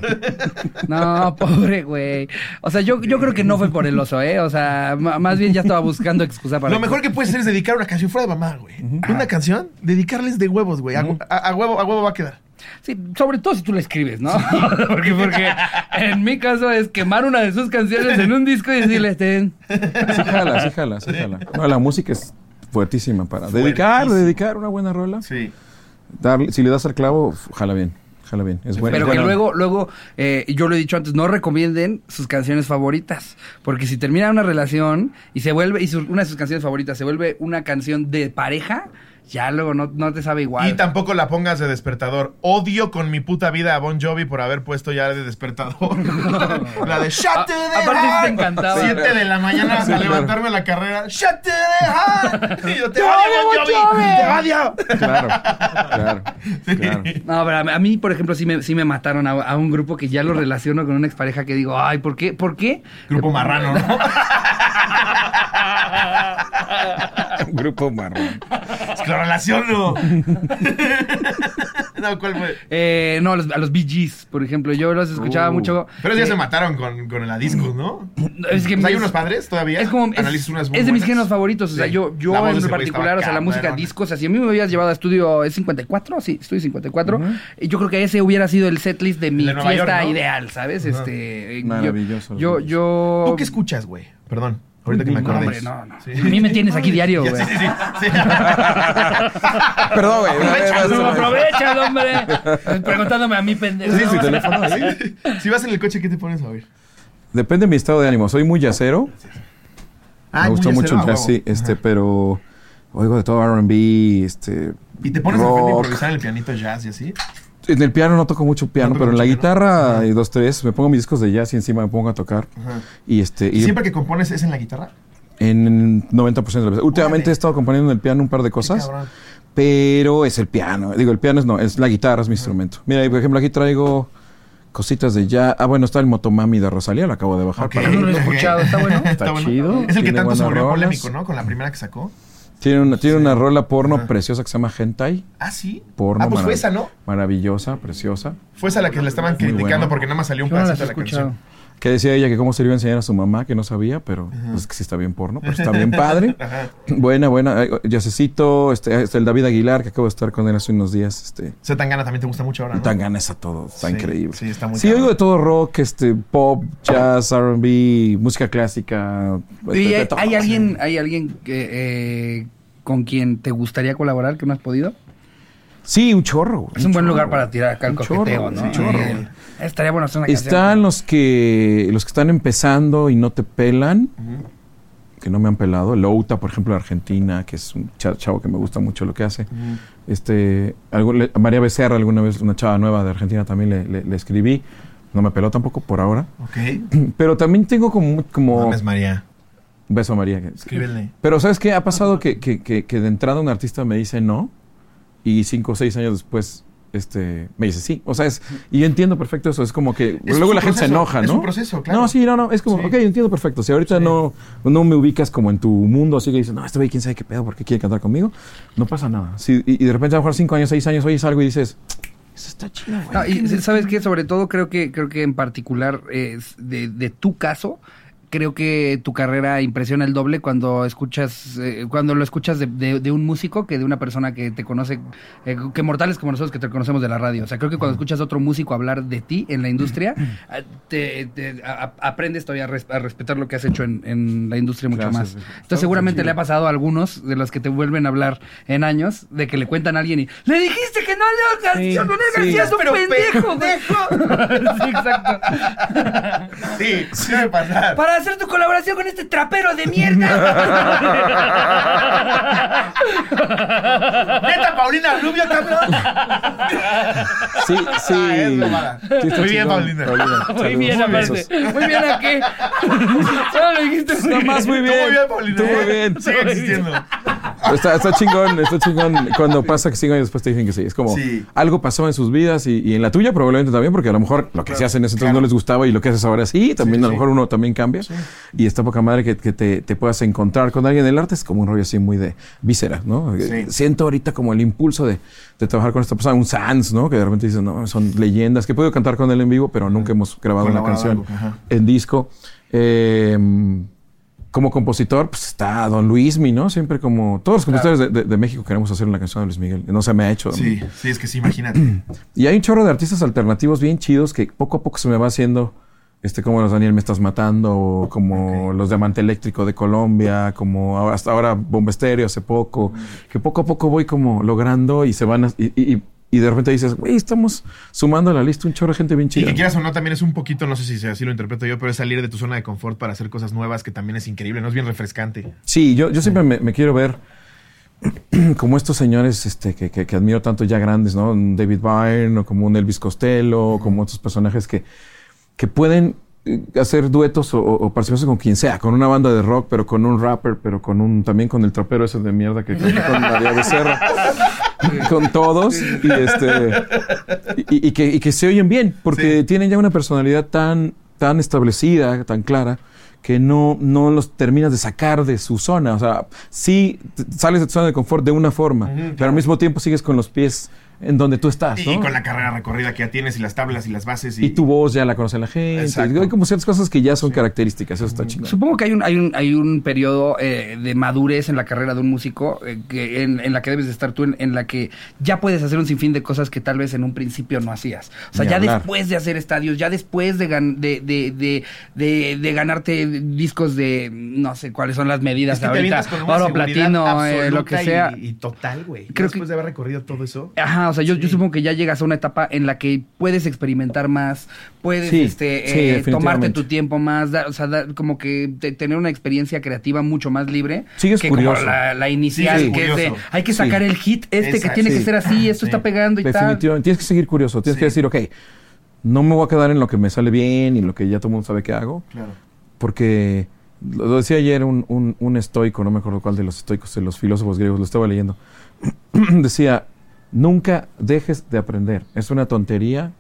A: No, pobre güey. O sea, yo, yo creo que no fue por el oso, ¿eh? O sea, más bien ya estaba buscando excusa para...
B: Lo mejor que puedes hacer es dedicar una canción fuera de mamá, güey. Una canción, dedicarles de huevos, güey. A, a- a huevo, a huevo va a quedar.
A: Sí, sobre todo si tú la escribes, ¿no? porque, porque en mi caso es quemar una de sus canciones en un disco y decirle, ten.
C: Sí jala, sí jala, sí jala. No, la música es fuertísima para dedicar, dedicar una buena rola.
B: Sí.
C: Darle, si le das al clavo, jala bien, jala bien. Es bueno.
A: Pero que luego, luego, eh, yo lo he dicho antes, no recomienden sus canciones favoritas. Porque si termina una relación y se vuelve, y su- una de sus canciones favoritas se vuelve una canción de pareja, ya luego no, no te sabe igual.
B: Y tampoco la pongas de despertador. Odio con mi puta vida a Bon Jovi por haber puesto ya de despertador. la de Shut
A: A-
B: the
A: aparte sí te encantaba.
B: 7 de la mañana
C: Sí,
B: a levantarme a la carrera. Shut the heart. Y yo te odio, Bon Jovi. Te odio.
C: Claro, claro, claro.
A: No, pero a mí- a mí, por ejemplo, sí me, sí me mataron a, a un grupo que ya lo relaciono con una expareja que digo, ay, ¿por qué? ¿Por qué?
B: Grupo marrano, ¿no?
C: Grupo marrón.
B: Es que lo relaciono. no, ¿cuál fue?
A: Eh, no, a los, a los Bee Gees, por ejemplo, yo los escuchaba
C: Uh.
A: mucho.
B: Pero ya
A: Eh,
B: se mataron con, con el discos, ¿no?
A: Es que
B: O sea, hay
A: es-
B: unos padres todavía.
A: Es como es,
B: Analizas unas muy
A: es de mis
B: buenas.
A: géneros favoritos, o sea,
B: Sí.
A: yo yo
B: La voz de
A: en
B: ese güey
A: particular,
B: estaba
A: o sea, la música
B: cabrona.
A: discos, así a mí me habías llevado a estudio es 54, sí, estudio 54. y yo creo que ese hubiera sido el setlist de mi
B: de Nueva
A: fiesta
B: York, ¿no?
A: ideal, ¿sabes? Este, yo-
C: Maravilloso.
A: Yo yo
B: ¿Tú qué escuchas, güey? Perdón. Ahorita que me acordé.
A: no, no.
B: Sí.
A: A mí me tienes aquí diario, güey.
B: Sí, sí, sí. sí.
C: Perdón, güey.
B: Aprovecha,
A: No, aprovecha el hombre. Preguntándome a mí, pendejo.
C: Sí, su teléfono
B: si vas en el coche, ¿qué te pones a oír?
C: Depende de mi estado de ánimo. Soy muy jazzero.
B: Ah,
C: me gustó
B: muy
C: mucho el
B: acero,
C: jazz, sí. Este,
B: Ajá.
C: pero oigo de todo R&B, este...
B: ¿Y te pones de repente a
C: rock.
B: improvisar en el pianito jazz y así?
C: En el piano no toco mucho piano,
B: No toco
C: pero en la guitarra
B: Ajá.
C: y dos, tres, me pongo mis discos de jazz y encima me pongo a tocar.
B: Ajá.
C: Y este...
B: ¿Y
C: Y
B: siempre que compones es en la guitarra?
C: en en 90% de las veces. Últimamente he estado componiendo en el piano un par de cosas, pero es el piano. Digo, el piano es no, es la guitarra, es mi instrumento. Mira, por ejemplo, aquí traigo cositas de ya. Ah, bueno, está el Motomami de Rosalía, lo acabo de bajar.
B: Ok.
C: para-
A: No lo he escuchado, está bueno.
C: Está chido,
B: Es el que tanto se volvió
C: rolas.
B: polémico, ¿no? Con la primera que sacó.
C: Tiene una, tiene una rola porno
B: Ajá.
C: preciosa que se llama Hentai.
B: Ah, sí.
C: Porno
B: ah, pues fue esa, ¿no?
C: Maravillosa, preciosa.
B: Fue esa la que le estaban
C: Muy
B: criticando
C: buena.
B: porque nada más salió un pedacito de la
A: escuchado.
B: canción.
C: Que decía ella que cómo se le iba a enseñar a su mamá, que no sabía, pero pues que sí está bien porno, pero está bien padre.
B: Ajá.
C: buena, buena. Yacecito, este, este, el David Aguilar, que acabo de estar con él hace unos días. Este,
B: Z Tangana también te gusta mucho ahora, ¿no?
C: tan ganas a todo, está
B: Sí,
C: increíble.
B: sí, está muy
C: Sí, oigo de todo rock, este, pop, jazz, R&B, música clásica. de-
A: ¿Y
C: de
A: hay, alguien, hay alguien que, eh, con quien te gustaría colaborar que no has podido?
C: Sí, un chorro.
A: Es un buen
C: chorro.
A: lugar para tirar acá el
C: Un
A: coqueteo,
C: chorro,
A: ¿no?
C: un chorro.
A: Eh, estaría bueno hacer una canción.
C: Están los que los que están empezando y no te pelan, que no me han pelado. Louta, por ejemplo, de Argentina, que es un cha- chavo que me gusta mucho lo que hace. Este, algo, le- a María Becerra, alguna vez, una chava nueva de Argentina, también le, le- le escribí. No me peló tampoco por ahora.
B: Ok.
C: Pero también tengo como... como
B: Mames, María.
C: un beso a María.
B: Escríbele.
C: Pero ¿sabes qué? Ha pasado que, que, que, que de entrada un artista me dice no y cinco o seis años después este, me dice sí. O sea, es, y yo entiendo perfecto eso. Es como que
B: Es
C: luego la gente se enoja,
B: es
C: ¿no?
B: un proceso, claro.
C: No, sí, no, no. Es como,
B: Sí.
C: ok, entiendo perfecto. Si ahorita
B: Sí.
C: no, no me ubicas como en tu mundo, así que dices, no, este güey, quién sabe qué pedo, ¿por qué quiere cantar conmigo? No pasa nada. Y, y de repente a lo mejor cinco años, seis años, oyes algo y dices, eso está chido, güey.
A: No, y sabes qué, sobre todo creo que creo que en particular eh, de, de tu caso creo que tu carrera impresiona el doble cuando escuchas eh, cuando lo escuchas de, de- de un músico que de una persona que te conoce eh, que mortales como nosotros que te conocemos de la radio o sea creo que cuando escuchas a otro músico hablar de ti en la industria ah, te, te- a- aprendes todavía a, res- a respetar lo que has hecho en, en la industria mucho
C: Gracias,
A: más entonces seguramente le ha pasado a algunos de los que te vuelven a hablar en años de que le cuentan a alguien y le dijiste que no le hagas
C: Sí,
A: Leonel
C: sí.
A: García es un
B: Pero
A: pendejo, güey. sí, exacto.
B: Sí, sí debe pasar.
A: Para hacer tu colaboración con este trapero de mierda.
B: ¡Neta, Paulina Rubio, cabrón!
C: Sí, sí.
B: Ah.
C: Sí,
B: Muy bien,
C: chingón,
B: Paulina.
A: Muy
C: Saludos,
A: bien,
C: besos.
A: aparte. Muy bien, ¿a qué? Solo lo dijiste muy
C: más muy
B: Tú
C: bien.
B: muy bien, Paulina.
C: Tú muy
B: ¿eh?
C: bien.
B: Sigue existiendo.
C: Está, está chingón, está chingón cuando pasa que cinco años después te dicen que sí. Es como
B: Sí.
C: algo pasó en sus vidas y, y en la tuya probablemente también, porque a lo mejor lo que se hace en ese entonces
B: claro.
C: no les gustaba y lo que haces ahora sí, también
B: Sí,
C: a lo
B: sí.
C: mejor uno también cambia. Y está poca madre que, que te, te puedas encontrar con alguien. El arte es como un rollo así muy de víscera, ¿no?
B: Sí.
C: Siento ahorita como el impulso de, de trabajar con esta persona, un Sans, ¿no? Que de repente dices, no, son leyendas, que he podido cantar con él en vivo, pero nunca hemos grabado una canción en disco. Eh, como compositor, pues está Don Luismi, ¿no? Siempre como todos los compositores de, de- de México queremos hacer una canción de Luis Miguel. No se me ha hecho.
B: Sí, sí, es que sí, imagínate.
C: Y hay un chorro de artistas alternativos bien chidos que poco a poco se me va haciendo, este, como los Daniel Me Estás Matando, o como los Diamante Eléctrico de Colombia, como hasta ahora Bomba Estéreo hace poco, que poco a poco voy como logrando y se van, a- y, y- y- y de repente dices, güey, estamos sumando a la lista un chorro de gente bien
B: Y
C: chida.
B: que quieras o no, también es un poquito, no sé si así lo interpreto yo, pero es salir de tu zona de confort para hacer cosas nuevas, que también es increíble, ¿no? Es bien refrescante.
C: Sí, yo, yo siempre me, me quiero ver como estos señores este, que, que- que admiro tanto ya grandes, ¿no? Un David Byrne o como un Elvis Costello, o como otros personajes que, que pueden eh, hacer duetos o, o, participación con quien sea, con una banda de rock, pero con un rapper, pero con un también con el trapero ese de mierda que canta con María Becerra, con todos y este y, y que, y que se oyen bien, porque
B: Sí.
C: tienen ya una personalidad tan tan establecida, tan clara que no, no los terminas de sacar de su zona. O sea, sí sales de tu zona de confort de una forma, pero al mismo tiempo sigues con los pies en donde tú estás,
B: Y,
C: ¿no?
B: y con la carrera recorrida que ya tienes y las tablas y las bases. Y,
C: Y tu voz ya la conoce la gente.
B: Exacto.
C: Hay como ciertas cosas que ya son características. Eso está chingón.
A: Supongo que hay un, hay un, hay un periodo eh, de madurez en la carrera de un músico eh, que en, en la que debes de estar tú, en, en la que ya puedes hacer un sinfín de cosas que tal vez en un principio no hacías. O sea,
C: Ni
A: ya
C: hablar.
A: después de hacer estadios, ya después de, gan- de, de, de, de, de ganarte discos de no sé cuáles son las medidas
B: Es que
A: ahorita, oro, platino, eh, lo que
B: y-
A: sea.
B: Y, total, güey.
A: Creo
B: Después de haber recorrido todo eso.
A: Ajá, o sea, yo, supongo que ya llegas a una etapa en la que puedes experimentar más, puedes
C: Sí,
A: este,
C: sí,
A: eh, tomarte tu tiempo más, da- o sea, da- como que te- tener una experiencia creativa mucho más libre
C: Sigues
A: que
C: curioso.
A: como la, la inicial, que es de, hay que
C: Sí.
A: sacar el hit este que tiene que ser así, esto
B: Sí.
A: está pegando y tal.
C: Definitivamente. Tienes que seguir curioso. Tienes que decir, ok, no me voy a quedar en lo que me sale bien y lo que ya todo el mundo sabe que hago.
B: Claro.
C: Porque lo lo decía ayer un, un- un estoico, no me acuerdo cuál de los estoicos, de los filósofos griegos, lo estaba leyendo. decía, nunca dejes de aprender. Es una tontería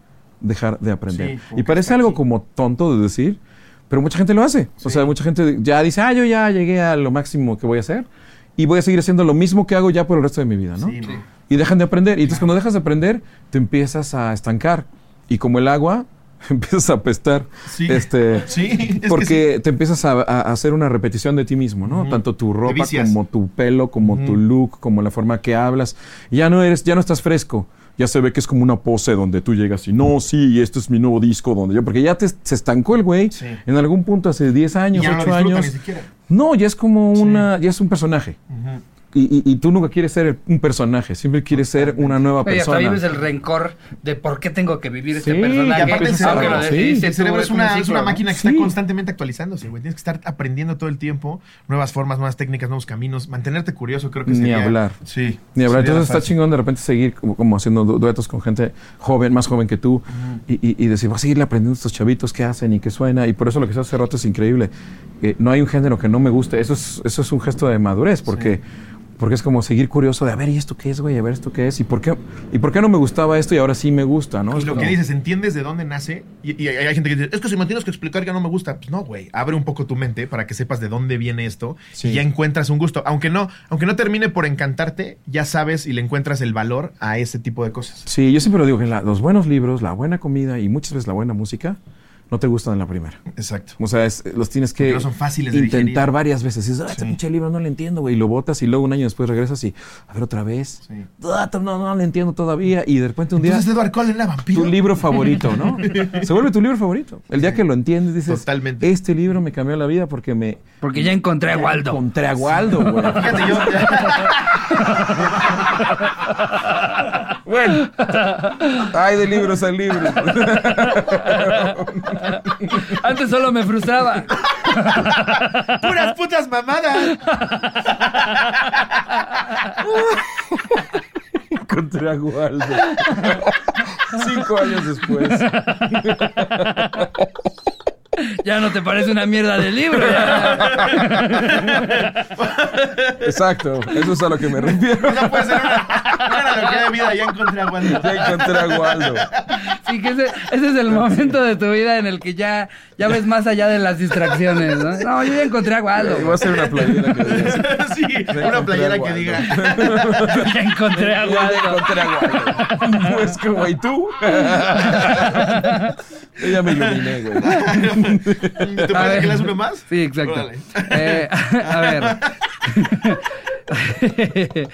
C: dejar de aprender.
B: Sí,
C: y parece algo como tonto de decir, pero mucha gente lo hace. O sea, mucha gente ya dice, ah, yo ya llegué a lo máximo que voy a hacer y voy a seguir haciendo lo mismo que hago ya por el resto de mi vida, ¿no?
B: Sí,
C: y dejan de aprender. Y entonces cuando dejas de aprender, te empiezas a estancar. Y como el agua, empiezas a apestar.
B: Sí.
C: Este,
B: Sí, es que
C: porque te empiezas a, a hacer una repetición de ti mismo, ¿no? Tanto tu ropa como tu pelo, como tu look, como la forma que hablas. Ya no eres, ya no estás fresco. Ya se ve que es como una pose donde tú llegas y no, sí, este es mi nuevo disco donde yo, porque ya te, se estancó el güey
B: Sí.
C: en algún punto hace 10
B: Y
C: años,
B: ya no lo
C: 8
B: disfruta
C: años.
B: ni siquiera.
C: No, ya es como una, ya es un personaje.
B: Ujú.
C: Y, y- y tú nunca quieres ser un personaje, siempre quieres ser una nueva
A: Oye, hasta
C: persona.
A: vives el rencor de por qué tengo que vivir este
C: Sí,
A: personaje.
B: Y aparte el cerebro,
C: sí,
B: el cerebro es
A: un
B: una, es una
A: ¿no?
B: máquina que
C: Sí.
B: está constantemente actualizándose, güey. Tienes que estar aprendiendo todo el tiempo nuevas formas, nuevas técnicas, nuevos caminos. Mantenerte curioso creo que
C: Ni
B: sería...
C: hablar.
B: Sí.
C: Ni hablar, entonces está chingón de repente seguir como, como haciendo du- duetos con gente joven, más joven que tú, y, y- y decir, voy a seguirle aprendiendo a estos chavitos qué hacen y qué suena, y por eso lo que se hace rato es increíble. Eh, no hay un género que no me guste, eso es, eso es un gesto de madurez, porque, porque es como seguir curioso de, a ver, ¿y esto qué es, güey? A ver, ¿esto qué es? ¿Y por qué, ¿Y por qué no me gustaba esto y ahora sí me gusta, no?
B: Y
C: Es
B: lo
C: como-
B: que dices, ¿entiendes de dónde nace? Y, y hay gente que dice, es que si me tienes que explicar que no me gusta. Pues no, güey. Abre un poco tu mente para que sepas de dónde viene esto
C: Sí.
B: y ya encuentras un gusto. Aunque no, aunque no termine por encantarte, ya sabes y le encuentras el valor a ese tipo de cosas.
C: Sí, yo siempre lo digo, que la- los buenos libros, la buena comida y muchas veces la buena música no te gustan en la primera.
B: Exacto.
C: O sea, es- los tienes que
B: Porque no son fáciles de
C: intentar
B: digerir.
C: varias veces. Y dices, ah, este
B: Sí.
C: pinche libro no lo entiendo, güey. Y lo botas y luego un año después regresas y, a ver, otra vez.
B: Sí.
C: Ah, no, no lo entiendo todavía. Y de repente un día,
B: Entonces Edward Cullen era vampiro.
C: tu libro favorito, ¿no? Se vuelve tu libro favorito. El día que lo entiendes, dices,
B: Totalmente.
C: este libro me cambió la vida porque me
A: Porque ya encontré a Waldo.
C: encontré a Waldo, güey.
B: Fíjate, yo...
C: Bueno, hay de libros a libros.
A: Antes solo me frustraba.
B: ¡Puras putas mamadas!
C: encontré a Waldo. Cinco años después.
A: Ya no te parece una mierda de libro. ya.
C: Exacto, eso es a lo que me refiero.
B: Esa puede ser una, una analogía de vida. Ya encontré a Waldo.
C: Ya encontré a Waldo.
A: Sí, que ese, ese es el momento de tu vida en el que ya, ya ves más allá de las distracciones, ¿no? No, yo ya encontré a Waldo.
C: Voy a hacer una playera que diga.
B: Sí, una playera que diga...
A: Ya encontré a
C: Ya
A: Waldo.
C: encontré a Waldo. Pues como, ¿y tú? Yo ya me iluminé, güey.
B: ¿Te parece que le das uno más?
A: Sí, exacto.
B: Órale.
A: Eh, a ver.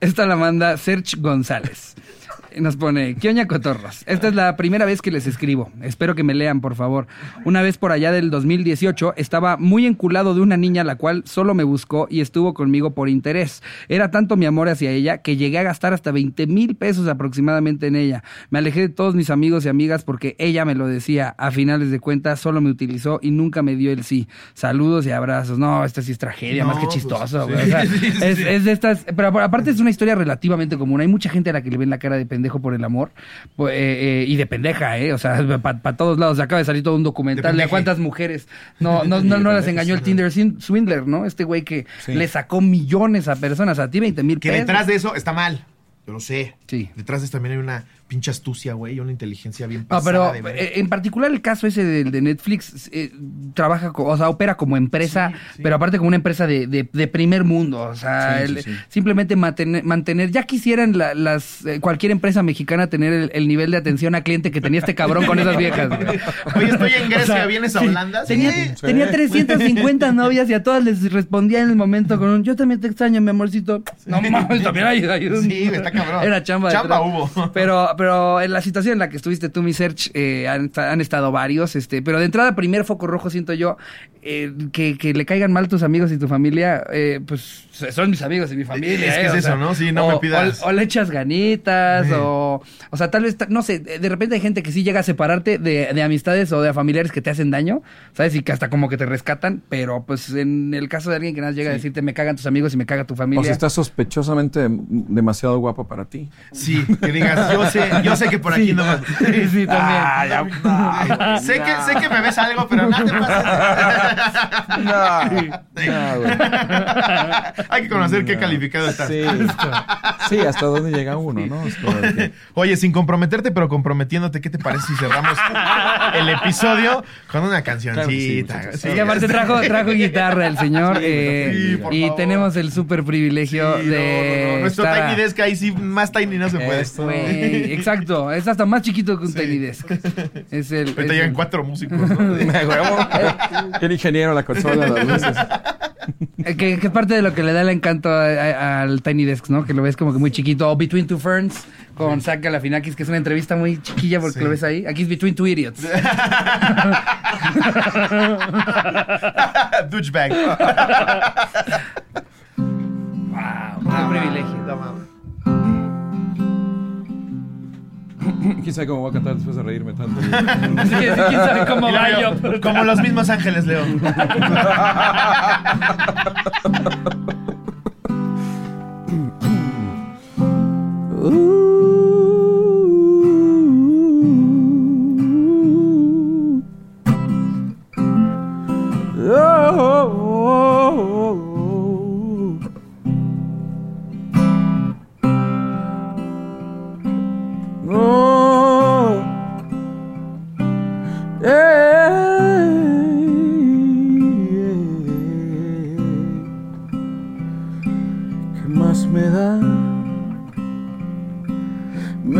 A: Esta la manda Serge González. Nos pone, Kioña Cotorros, esta es la primera vez que les escribo. Espero que me lean, por favor. Una vez por allá del 2018, estaba muy enculado de una niña la cual solo me buscó y estuvo conmigo por interés. Era tanto mi amor hacia ella que llegué a gastar hasta 20 mil pesos aproximadamente en ella. Me alejé de todos mis amigos y amigas porque ella me lo decía. A finales de cuentas, solo me utilizó y nunca me dio el sí. Saludos y abrazos. No, esta sí es tragedia,
B: No,
A: más que
B: pues,
A: chistoso.
B: sí.
A: O sea, es, de estas, pero apar- aparte es una historia relativamente común. Hay mucha gente a la que le ven la cara de pendejo por el amor pues, eh, eh, y de pendeja, ¿eh? O sea, para todos lados. Acaba de salir todo un documental de, a cuántas mujeres no, no, no, no las engañó el Tinder Swin- Swindler, ¿no? Este güey que
C: Sí.
A: le sacó millones a personas, a ti 20 mil
B: Que
A: pesos.
B: detrás de eso está mal. Yo lo sé.
A: Sí.
B: Detrás de eso también hay una pinche astucia, güey, y una inteligencia bien
A: No,
B: pasada
A: pero
B: de ver.
A: eh, en particular el caso ese del de Netflix eh, trabaja, o sea, opera como empresa,
B: Sí, sí.
A: pero aparte como una empresa de, de- de primer mundo, o sea,
C: Sí,
A: el- simplemente mantener, mantener, ya quisieran la- las eh, cualquier empresa mexicana tener el, el nivel de atención a cliente que tenía este cabrón con esas viejas.
B: Oye, estoy en Grecia,
A: O sea,
B: ¿vienes a Holanda?
A: Tenía, tenía 350 novias y a todas les respondía en el momento con un yo también te extraño, mi amorcito. No mames, también hay, hay un-
B: Sí, está cabrón.
A: Era chamba.
B: Chamba hubo.
A: Pero, pero en la situación en la que estuviste tú, mi search, eh, han, han estado varios, este, pero de entrada, primer foco rojo siento yo, eh, que, que le caigan mal tus amigos y tu familia, eh, pues son mis amigos y mi familia.
B: Es que
A: eh,
B: es eso,
A: sea,
B: ¿no? Sí, no
A: o,
B: me pidas.
A: O, o le echas ganitas,
B: Sí.
A: o, o sea, tal vez, no sé, de repente hay gente que sí llega a separarte de, de amistades o de familiares que te hacen daño, ¿sabes? Y que hasta como que te rescatan, pero pues en el caso de alguien que nada llega a decirte me cagan tus amigos y me caga tu familia.
C: O si estás sospechosamente demasiado guapa
E: para ti.
B: Sí, que digas, yo sé, yo sé que por aquí no vas.
A: Sí, sí, también.
E: Ah, ya, no,
B: Sé que, sé que me ves algo, pero no te pasa.
E: No, no, güey.
B: Hay que conocer qué calificado estás.
E: Sí, sí, hasta dónde llega uno, ¿no? Es como de que-
B: Oye, sin comprometerte, pero comprometiéndote, ¿qué te parece si cerramos el episodio con una cancioncita?
E: Claro que sí.
B: Sí,
A: que aparte trajo, trajo guitarra el señor eh,
B: Sí, por
A: y
B: favor.
A: tenemos el súper privilegio de
B: no, no. Nuestro
A: estar
B: Tiny Desk ahí sí, más Tiny no se puede.
E: Esto.
A: Güey, exacto, es hasta más chiquito que un
B: Sí.
A: Tiny Desk. Es el,
B: Ahorita
A: es
B: llegan
A: el-
B: cuatro músicos, ¿no?
E: Ingeniero, la consola, las luces.
A: que, parte de lo que le da el encanto a- a- al Tiny Desk, ¿no? Que lo ves como que muy chiquito. O Between Two Ferns con Zach Galifianakis, que es una entrevista muy chiquilla porque
B: Sí.
A: lo ves ahí. Aquí es Between Two Idiots.
B: Douchebag.
A: wow, qué privilegio.
B: No
E: ¿Quién sabe cómo voy a cantar después de reírme tanto?
A: Sí, sí, quién sabe cómo va.
B: Como los mismos ángeles, Leo.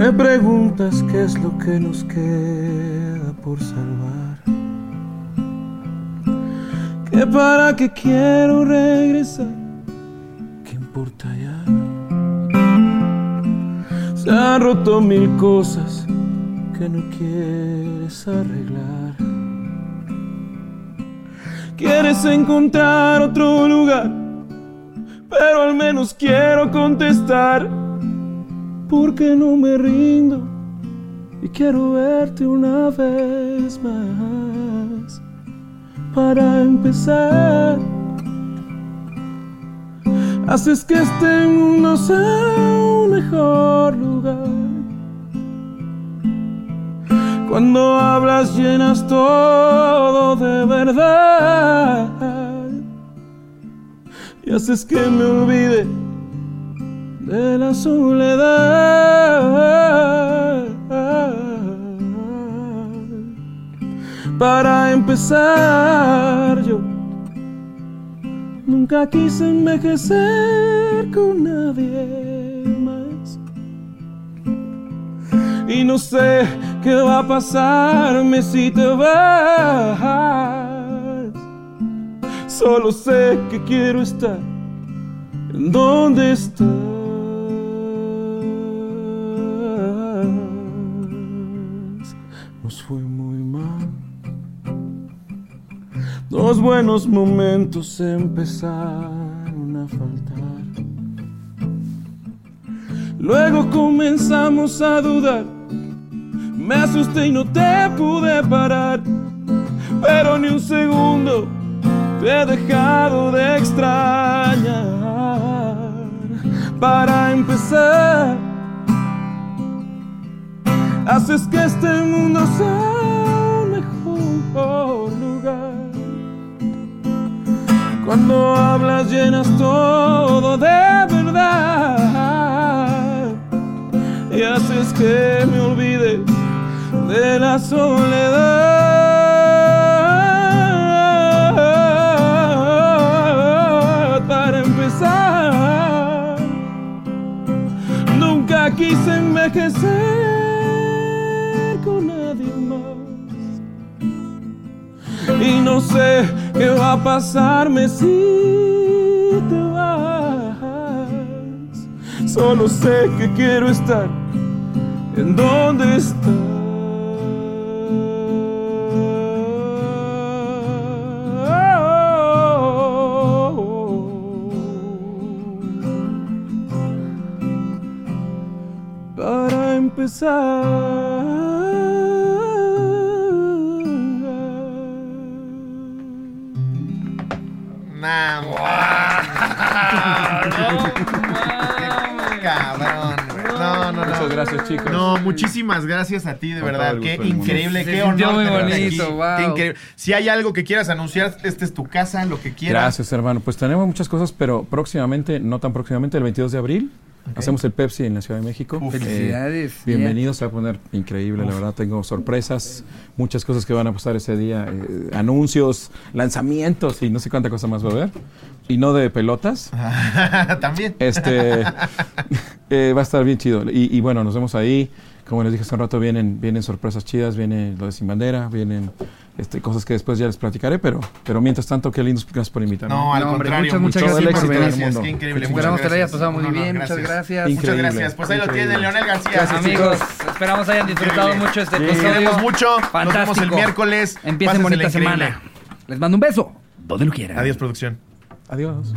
E: Me preguntas qué es lo que nos queda por salvar. Que para qué quiero regresar, ¿qué importa ya? Se han roto mil cosas que no quieres arreglar. Quieres encontrar otro lugar, pero al menos quiero contestar. Porque no me rindo y quiero verte una vez más. Para empezar, haces que este mundo sea un mejor lugar. Cuando hablas llenas todo de verdad y haces que me olvide de la soledad. Para empezar yo nunca quise envejecer con nadie más. Y no sé qué va a pasarme si te vas. Solo sé que quiero estar en donde estás. Dos buenos momentos empezaron a faltar. Luego comenzamos a dudar. Me asusté y no te pude parar. Pero ni un segundo te he dejado de extrañar. Para empezar, haces que este mundo sea un mejor. Cuando hablas llenas todo de verdad y haces que me olvide de la soledad. Para empezar, nunca quise envejecer con nadie más. Y no sé qué va a pasarme si te vas. Solo sé que quiero estar en donde estás. Para empezar.
C: Gracias, chicos.
B: No, muchísimas gracias a ti, de
C: Con
B: verdad. Qué increíble, qué honor
A: muy
B: tenerte
A: bonito,
B: aquí.
A: wow.
B: Qué increíble. Si hay algo que quieras anunciar, esta es tu casa, lo que quieras.
C: Gracias, hermano. Pues tenemos muchas cosas, pero próximamente, no tan próximamente, el 22 de abril, hacemos el Pepsi en la Ciudad de México.
B: Uf.
A: Felicidades.
C: bienvenidos, se va a poner increíble, la verdad. Tengo sorpresas, muchas cosas que van a pasar ese día, eh, anuncios, lanzamientos y no sé cuánta cosa más va a haber. Y no de pelotas.
B: También.
C: Este eh, va a estar bien chido. Y, y bueno, nos vemos ahí. Como les dije hace un rato, vienen, vienen sorpresas chidas, viene lo de Sin Bandera, vienen este, cosas que después ya les platicaré, pero, pero mientras tanto, qué lindos, gracias por invitarme.
B: No, al
A: No, hombre,
B: contrario.
A: muchas, muchas
C: gracias por venir.
B: Qué increíble.
A: Esperamos que la hayas
B: gracias.
A: pasado muy
B: No, no,
A: bien. Muchas gracias.
B: Muchas gracias. Pues ahí lo
C: Increíble.
B: tienen, Leonel García.
C: Gracias,
A: Amigos, esperamos hayan disfrutado
B: Increíble.
A: mucho este
C: Sí.
A: Episodio.
B: queremos mucho. Nos
A: Fantástico.
B: vemos el miércoles.
A: Empiecen bonita semana. Les mando un beso. Donde lo quieran.
B: Adiós, producción.
C: Adiós.